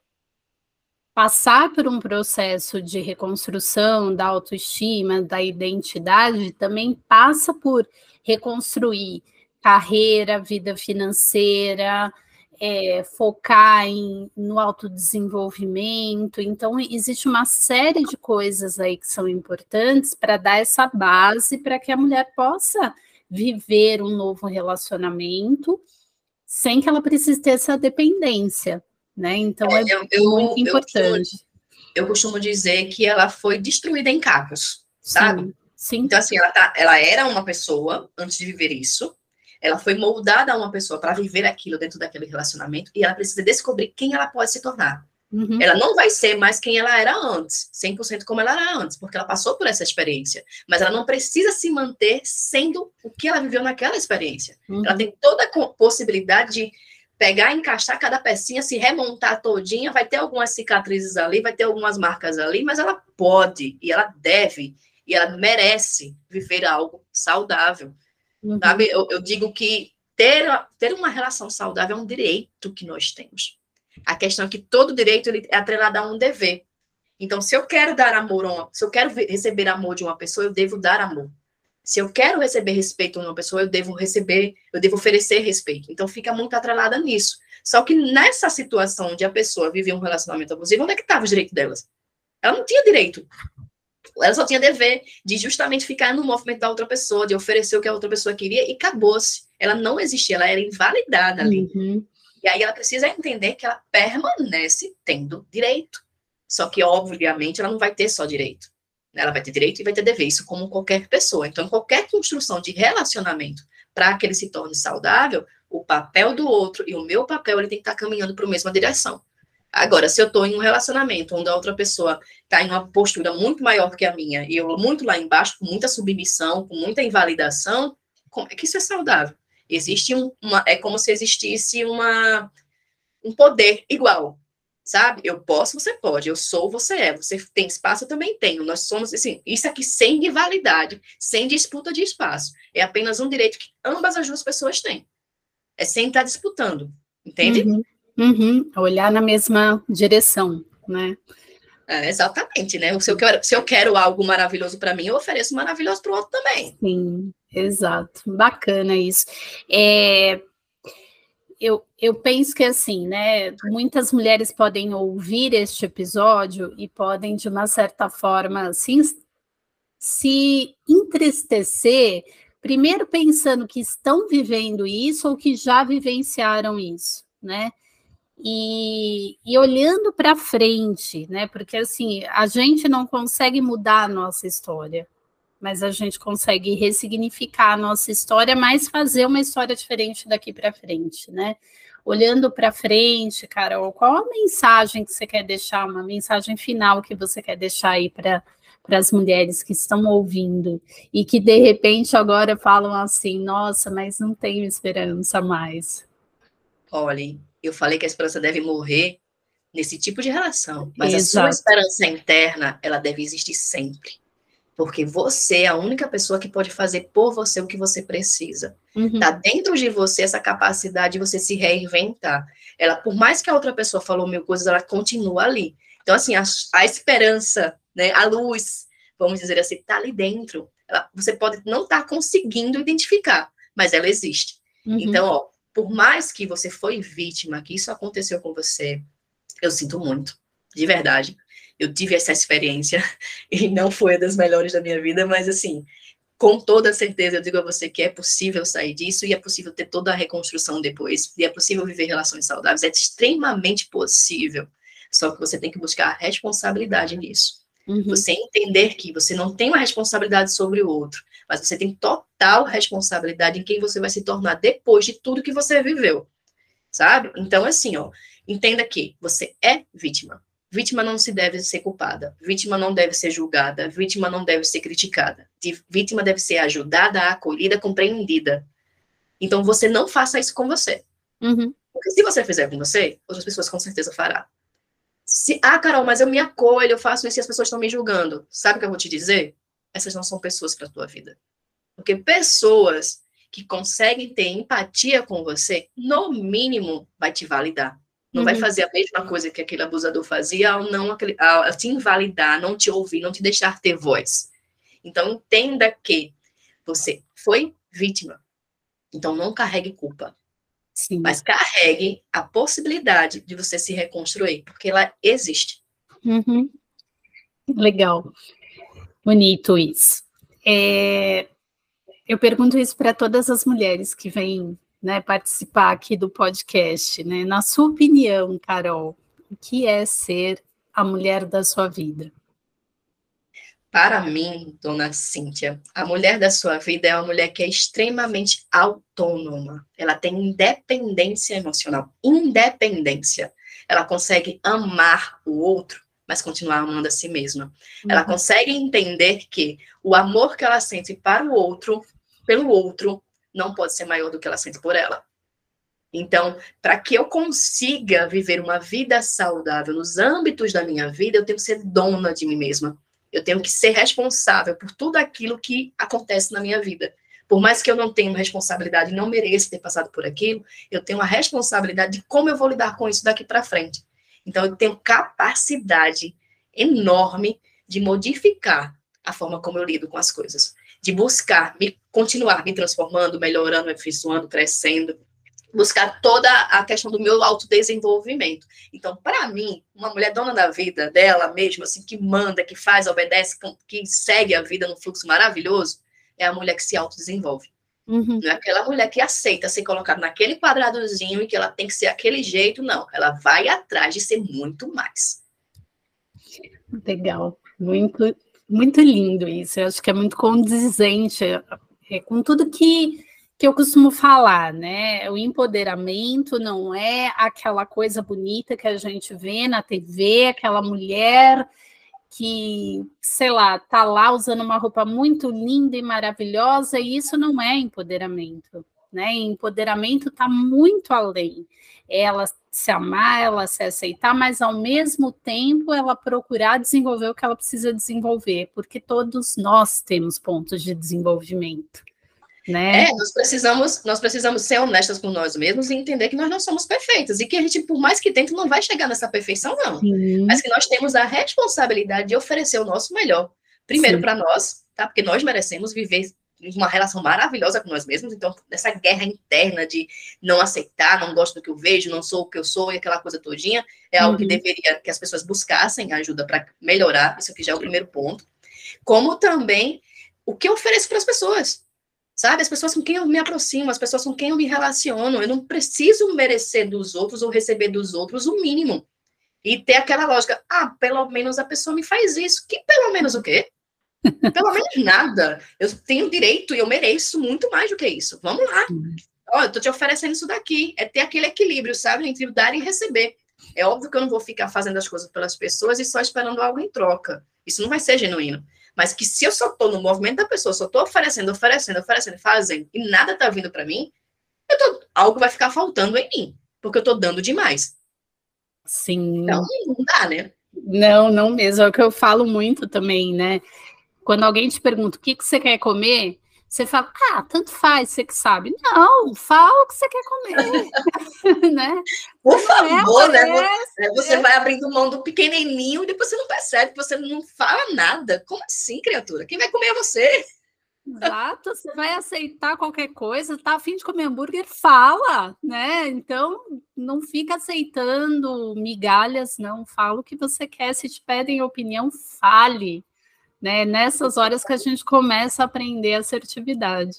passar por um processo de reconstrução da autoestima, da identidade, também passa por reconstruir carreira, vida financeira, é, focar em, no autodesenvolvimento. Então, existe uma série de coisas aí que são importantes para dar essa base para que a mulher possa viver um novo relacionamento sem que ela precise ter essa dependência né? Então é, é eu, muito importante. Eu costumo, eu costumo, dizer que ela foi destruída em cacos, sabe? Sim, sim. Então, assim, ela, tá, ela era uma pessoa antes de viver isso, ela foi moldada a uma pessoa para viver aquilo dentro daquele relacionamento e ela precisa descobrir quem ela pode se tornar. Uhum. Ela não vai ser mais quem ela era antes, 100% como ela era antes, porque ela passou por essa experiência. Mas ela não precisa se manter sendo o que ela viveu naquela experiência. Uhum. Ela tem toda a possibilidade de pegar, encaixar cada pecinha, se remontar todinha, vai ter algumas cicatrizes ali, vai ter algumas marcas ali, mas ela pode e ela deve e ela merece viver algo saudável. Uhum. Sabe? Eu, eu, digo que ter, ter uma relação saudável é um direito que nós temos. A questão é que todo direito ele é atrelado a um dever. Então, se eu quero dar amor, se eu quero receber amor de uma pessoa, eu devo dar amor. Se eu quero receber respeito de uma pessoa, eu devo receber, eu devo oferecer respeito. Então fica muito atrelada nisso. Só que nessa situação de a pessoa viver um relacionamento abusivo, onde é que estava o direito delas? Ela não tinha direito. Ela só tinha dever de justamente ficar no movimento da outra pessoa, de oferecer o que a outra pessoa queria e acabou-se. Ela não existia, ela era invalidada ali. Uhum. E aí ela precisa entender que ela permanece tendo direito. Só que, obviamente, ela não vai ter só direito. Ela vai ter direito e vai ter dever, isso como qualquer pessoa. Então, qualquer construção de relacionamento para que ele se torne saudável, o papel do outro e o meu papel ele tem que estar tá caminhando para a mesma direção. Agora, se eu estou em um relacionamento onde a outra pessoa está em uma postura muito maior que a minha e eu muito lá embaixo, com muita submissão, com muita invalidação, como é que isso é saudável? Existe um, uma, é como se existisse uma, um poder igual, sabe? Eu posso, você pode, eu sou, você é, você tem espaço, eu também tenho. Nós somos, assim, isso aqui sem rivalidade, sem disputa de espaço. É apenas um direito que ambas as duas pessoas têm. É sem estar disputando, entende? Uhum, uhum. Olhar na mesma direção, né? É, exatamente, né? Se eu quero, se eu quero algo maravilhoso para mim, eu ofereço maravilhoso para o outro também. Sim, exato. Bacana isso. É, eu, eu penso que assim, né? Muitas mulheres podem ouvir este episódio e podem, de uma certa forma, assim, se entristecer, primeiro pensando que estão vivendo isso ou que já vivenciaram isso, né? E, e olhando para frente, né? Porque assim, a gente não consegue mudar a nossa história mas a gente consegue ressignificar a nossa história, mas fazer uma história diferente daqui para frente, né? Olhando para frente, Carol, qual a mensagem que você quer deixar, uma mensagem final que você quer deixar aí para para as mulheres que estão ouvindo e que de repente agora falam assim: nossa, mas não tenho esperança mais. Olhem, eu falei que a esperança deve morrer nesse tipo de relação, mas Exato. a sua esperança interna, ela deve existir sempre. Porque você é a única pessoa que pode fazer por você o que você precisa. Uhum. Tá dentro de você essa capacidade de você se reinventar. Ela, por mais que a outra pessoa falou mil coisas, ela continua ali. Então, assim, a, a esperança, né, a luz, vamos dizer assim, tá ali dentro. Ela, você pode não estar tá conseguindo identificar, mas ela existe. Uhum. Então, ó, por mais que você foi vítima, que isso aconteceu com você, eu sinto muito, de verdade eu tive essa experiência (laughs) e não foi das melhores da minha vida, mas assim, com toda certeza eu digo a você que é possível sair disso e é possível ter toda a reconstrução depois, e é possível viver relações saudáveis, é extremamente possível. Só que você tem que buscar responsabilidade nisso. Uhum. Você entender que você não tem uma responsabilidade sobre o outro, mas você tem total responsabilidade em quem você vai se tornar depois de tudo que você viveu. Sabe? Então, assim, ó, entenda que você é vítima. Vítima não se deve ser culpada, vítima não deve ser julgada, vítima não deve ser criticada. Vítima deve ser ajudada, acolhida, compreendida. Então você não faça isso com você. Uhum. Porque se você fizer com você, outras pessoas com certeza farão. Se, ah, Carol, mas eu me acolho, eu faço isso e as pessoas estão me julgando. Sabe o que eu vou te dizer? Essas não são pessoas para a tua vida. Porque pessoas que conseguem ter empatia com você, no mínimo, vai te validar. Não uhum. vai fazer a mesma coisa que aquele abusador fazia ao não ao te invalidar, não te ouvir, não te deixar ter voz. Então entenda que você foi vítima. Então não carregue culpa. Sim. Mas carregue a possibilidade de você se reconstruir, porque ela existe. Uhum. Legal. Bonito isso. É, eu pergunto isso para todas as mulheres que vêm né, participar aqui do podcast, né? Na sua opinião, Carol, o que é ser a mulher da sua vida? Para mim, dona Cíntia, a mulher da sua vida é uma mulher que é extremamente autônoma. Ela tem independência emocional. Independência. Ela consegue amar o outro, mas continuar amando a si mesma. Uhum. Ela consegue entender que o amor que ela sente para o outro, pelo outro, não pode ser maior do que ela sente por ela. Então, para que eu consiga viver uma vida saudável nos âmbitos da minha vida, eu tenho que ser dona de mim mesma. Eu tenho que ser responsável por tudo aquilo que acontece na minha vida. Por mais que eu não tenha uma responsabilidade e não mereça ter passado por aquilo, eu tenho a responsabilidade de como eu vou lidar com isso daqui para frente. Então, eu tenho capacidade enorme de modificar a forma como eu lido com as coisas de buscar me continuar me transformando, melhorando, aperfeiçoando, crescendo, buscar toda a questão do meu autodesenvolvimento. Então, para mim, uma mulher dona da vida dela mesma, assim, que manda, que faz, obedece, que segue a vida no fluxo maravilhoso, é a mulher que se autodesenvolve. Uhum. Não é aquela mulher que aceita ser colocada naquele quadradozinho e que ela tem que ser aquele jeito, não. Ela vai atrás de ser muito mais. Legal. Muito, muito lindo isso. Eu acho que é muito condizente é, com tudo que que eu costumo falar, né? O empoderamento não é aquela coisa bonita que a gente vê na TV, aquela mulher que, sei lá, tá lá usando uma roupa muito linda e maravilhosa, e isso não é empoderamento, né? Empoderamento está muito além. Ela se amar, ela se aceitar, mas ao mesmo tempo ela procurar desenvolver o que ela precisa desenvolver, porque todos nós temos pontos de desenvolvimento. Né? É, nós precisamos, nós precisamos ser honestas com nós mesmos e entender que nós não somos perfeitos e que a gente, por mais que tente, não vai chegar nessa perfeição, não. Sim. Mas que nós temos a responsabilidade de oferecer o nosso melhor. Primeiro para nós, tá? Porque nós merecemos viver uma relação maravilhosa com nós mesmos, então essa guerra interna de não aceitar, não gosto do que eu vejo, não sou o que eu sou e aquela coisa todinha, é algo uhum. que deveria que as pessoas buscassem ajuda para melhorar, isso aqui já é o primeiro ponto. Como também o que eu ofereço para as pessoas sabe? As pessoas com quem eu me aproximo, as pessoas com quem eu me relaciono, eu não preciso merecer dos outros ou receber dos outros o mínimo. E ter aquela lógica, ah, pelo menos a pessoa me faz isso. Que pelo menos o quê? (laughs) Pelo menos nada. Eu tenho direito e eu mereço muito mais do que isso. Vamos lá. Ó, eu tô te oferecendo isso daqui. É ter aquele equilíbrio, sabe? Entre dar e receber. É óbvio que eu não vou ficar fazendo as coisas pelas pessoas e só esperando algo em troca. Isso não vai ser genuíno. Mas que se eu só estou no movimento da pessoa, só estou oferecendo, oferecendo, oferecendo, fazendo, e nada está vindo para mim, tô, algo vai ficar faltando em mim, porque eu estou dando demais. Sim. Então, não dá, né? Não, não mesmo. É o que eu falo muito também, né? Quando alguém te pergunta o que, que você quer comer, você fala, ah, tanto faz, você que sabe. Não, fala o que você quer comer, (laughs) né? Por favor, né? É, você é. vai abrindo mão do pequenininho e depois você não percebe você não fala nada. Como assim, criatura? Quem vai comer é você? Exato, você vai aceitar qualquer coisa, tá afim de comer hambúrguer, fala, né? Então, não fica aceitando migalhas, não. Fala o que você quer. Se te pedem opinião, fale né? Nessas horas que a gente começa a aprender assertividade.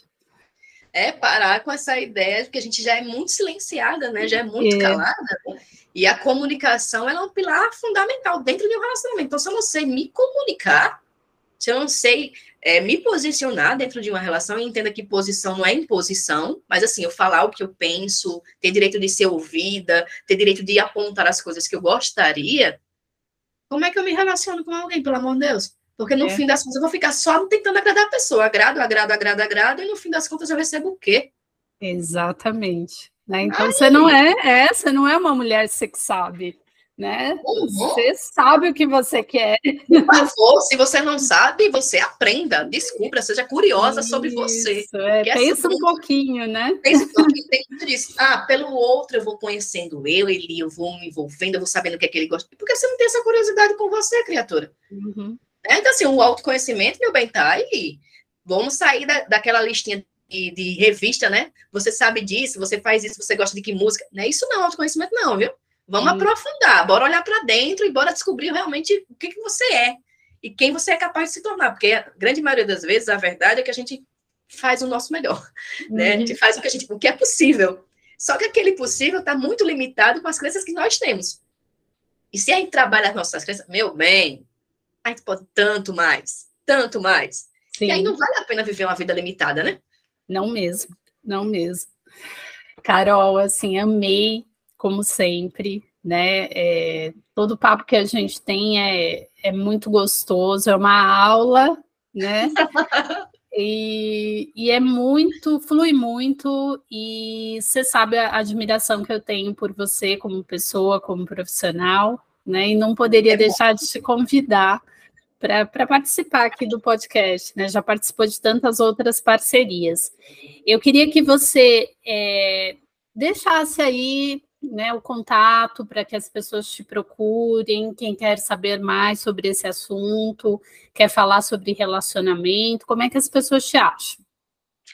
É parar com essa ideia de que a gente já é muito silenciada, né? Já é muito é. calada. Né? E a comunicação é um pilar fundamental dentro de um relacionamento. Então, se eu não sei me comunicar, se eu não sei é, me posicionar dentro de uma relação, e entenda que posição não é imposição, mas assim, eu falar o que eu penso, ter direito de ser ouvida, ter direito de apontar as coisas que eu gostaria, como é que eu me relaciono com alguém, pelo amor de Deus? Porque no é. fim das contas eu vou ficar só tentando agradar a pessoa. Agrado, agrado, agrado, agrado, e no fim das contas eu recebo o quê? Exatamente. Né? Então Aí. você não é, é, você não é uma mulher sabe né? Uhum. Você sabe o que você quer. Por favor, se você não sabe, você aprenda, descubra, seja curiosa Isso, sobre você. É, pensa um pouquinho, né? Pensa um pouquinho dentro disso. Ah, pelo outro eu vou conhecendo eu, ele, eu vou me envolvendo, eu vou sabendo o que é que ele gosta. Por que você não tem essa curiosidade com você, criatura? Uhum. É, então, assim, o autoconhecimento, meu bem, tá aí. Vamos sair da, daquela listinha de, de, revista, né? Você sabe disso, você faz isso, você gosta de que música. Não é isso não, autoconhecimento não, viu? Vamos aprofundar, bora olhar para dentro e bora descobrir realmente o que, que você é e quem você é capaz de se tornar, porque a grande maioria das vezes a verdade é que a gente faz o nosso melhor, (laughs) né? A gente faz o que a gente, o que é possível. Só que aquele possível está muito limitado com as crenças que nós temos. E se a gente trabalha as nossas crenças, meu bem, a gente pode tanto mais, tanto mais. Sim. E aí não vale a pena viver uma vida limitada, né? Não mesmo, não mesmo. Carol, assim, amei, como sempre, né? É, todo o papo que a gente tem é, é muito gostoso, é uma aula, né? (laughs) e, e é muito, flui muito, e você sabe a admiração que eu tenho por você como pessoa, como profissional, né? E não poderia é deixar de te convidar para participar aqui do podcast, né? Já participou de tantas outras parcerias. Eu queria que você é, deixasse aí né, o contato para que as pessoas te procurem, quem quer saber mais sobre esse assunto, quer falar sobre relacionamento, como é que as pessoas te acham?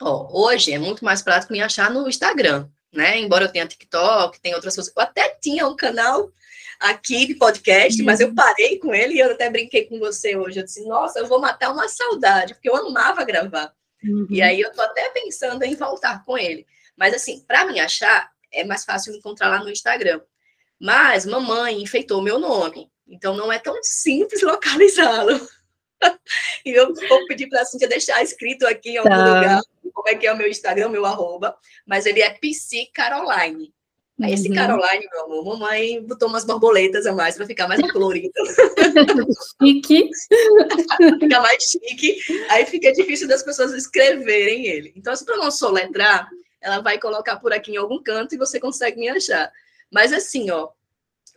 Oh, hoje é muito mais prático me achar no Instagram, né? Embora eu tenha TikTok, tem outras coisas. Eu até tinha um canal aqui de podcast, mas eu uhum. parei com ele e eu até brinquei com você hoje. Eu disse, nossa, eu vou matar uma saudade, porque eu amava gravar. Uhum. E aí eu tô até pensando em voltar com ele. Mas assim, para me achar, é mais fácil me encontrar lá no Instagram. Mas mamãe enfeitou meu nome, então não é tão simples (laughs) localizá-lo. e eu vou pedir para a Cintia deixar escrito aqui em algum tá. lugar como é que é o meu Instagram, meu arroba, mas ele é PC Caroline. Aí esse uhum. Caroline, meu amor, mamãe botou umas borboletas a mais para ficar mais colorido. (laughs) chique. fica mais chique. Aí fica difícil das pessoas escreverem ele. Então, se para não soletrar, ela vai colocar por aqui em algum canto e você consegue me achar. Mas assim, ó,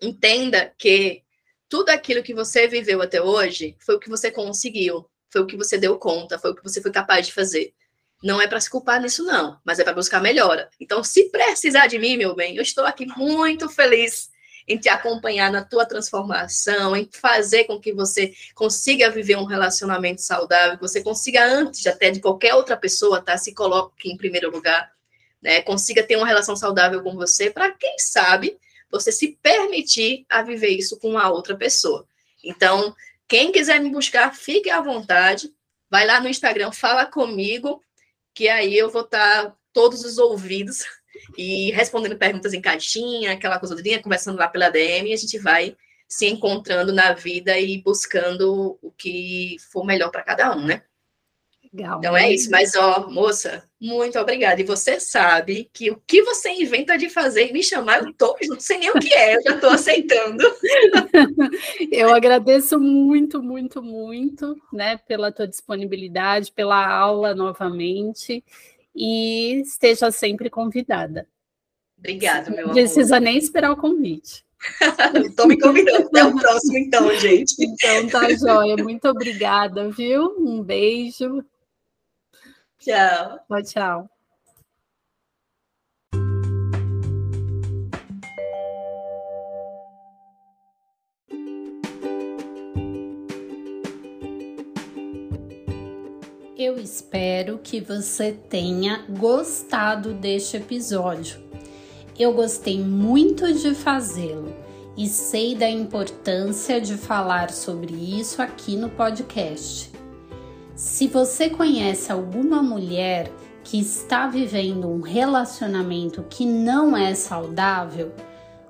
entenda que tudo aquilo que você viveu até hoje foi o que você conseguiu, foi o que você deu conta, foi o que você foi capaz de fazer. Não é para se culpar nisso, não, mas é para buscar melhora. Então, se precisar de mim, meu bem, eu estou aqui muito feliz em te acompanhar na tua transformação, em fazer com que você consiga viver um relacionamento saudável, que você consiga, antes até de qualquer outra pessoa, tá? Se coloque em primeiro lugar, né? Consiga ter uma relação saudável com você, para quem sabe você se permitir a viver isso com uma outra pessoa. Então, quem quiser me buscar, fique à vontade. Vai lá no Instagram, fala comigo, que aí eu vou estar tá todos os ouvidos e respondendo perguntas em caixinha, aquela coisa linha, conversando lá pela DM, e a gente vai se encontrando na vida e buscando o que for melhor para cada um, né? Legal. Então é isso, mas ó, moça, muito obrigada. E você sabe que o que você inventa de fazer e me chamar, eu tô, não sei nem o que é, eu já estou aceitando. (laughs) eu agradeço muito, muito, muito, né, pela tua disponibilidade, pela aula novamente e esteja sempre convidada. Obrigada, meu amor. Não precisa nem esperar o convite. (laughs) Estou me convidando. Até o próximo, então, gente. Então tá joia. Muito obrigada, viu? Um beijo. Tchau. Tchau, tchau. Eu espero que você tenha gostado deste episódio. Eu gostei muito de fazê-lo e sei da importância de falar sobre isso aqui no podcast. Se você conhece alguma mulher que está vivendo um relacionamento que não é saudável,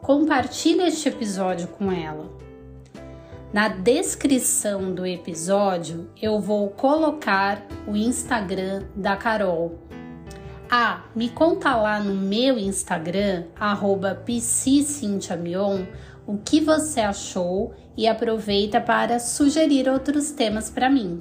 compartilhe este episódio com ela. Na descrição do episódio eu vou colocar o Instagram da Carol. Ah, me conta lá no meu Instagram, arroba o que você achou e aproveita para sugerir outros temas para mim.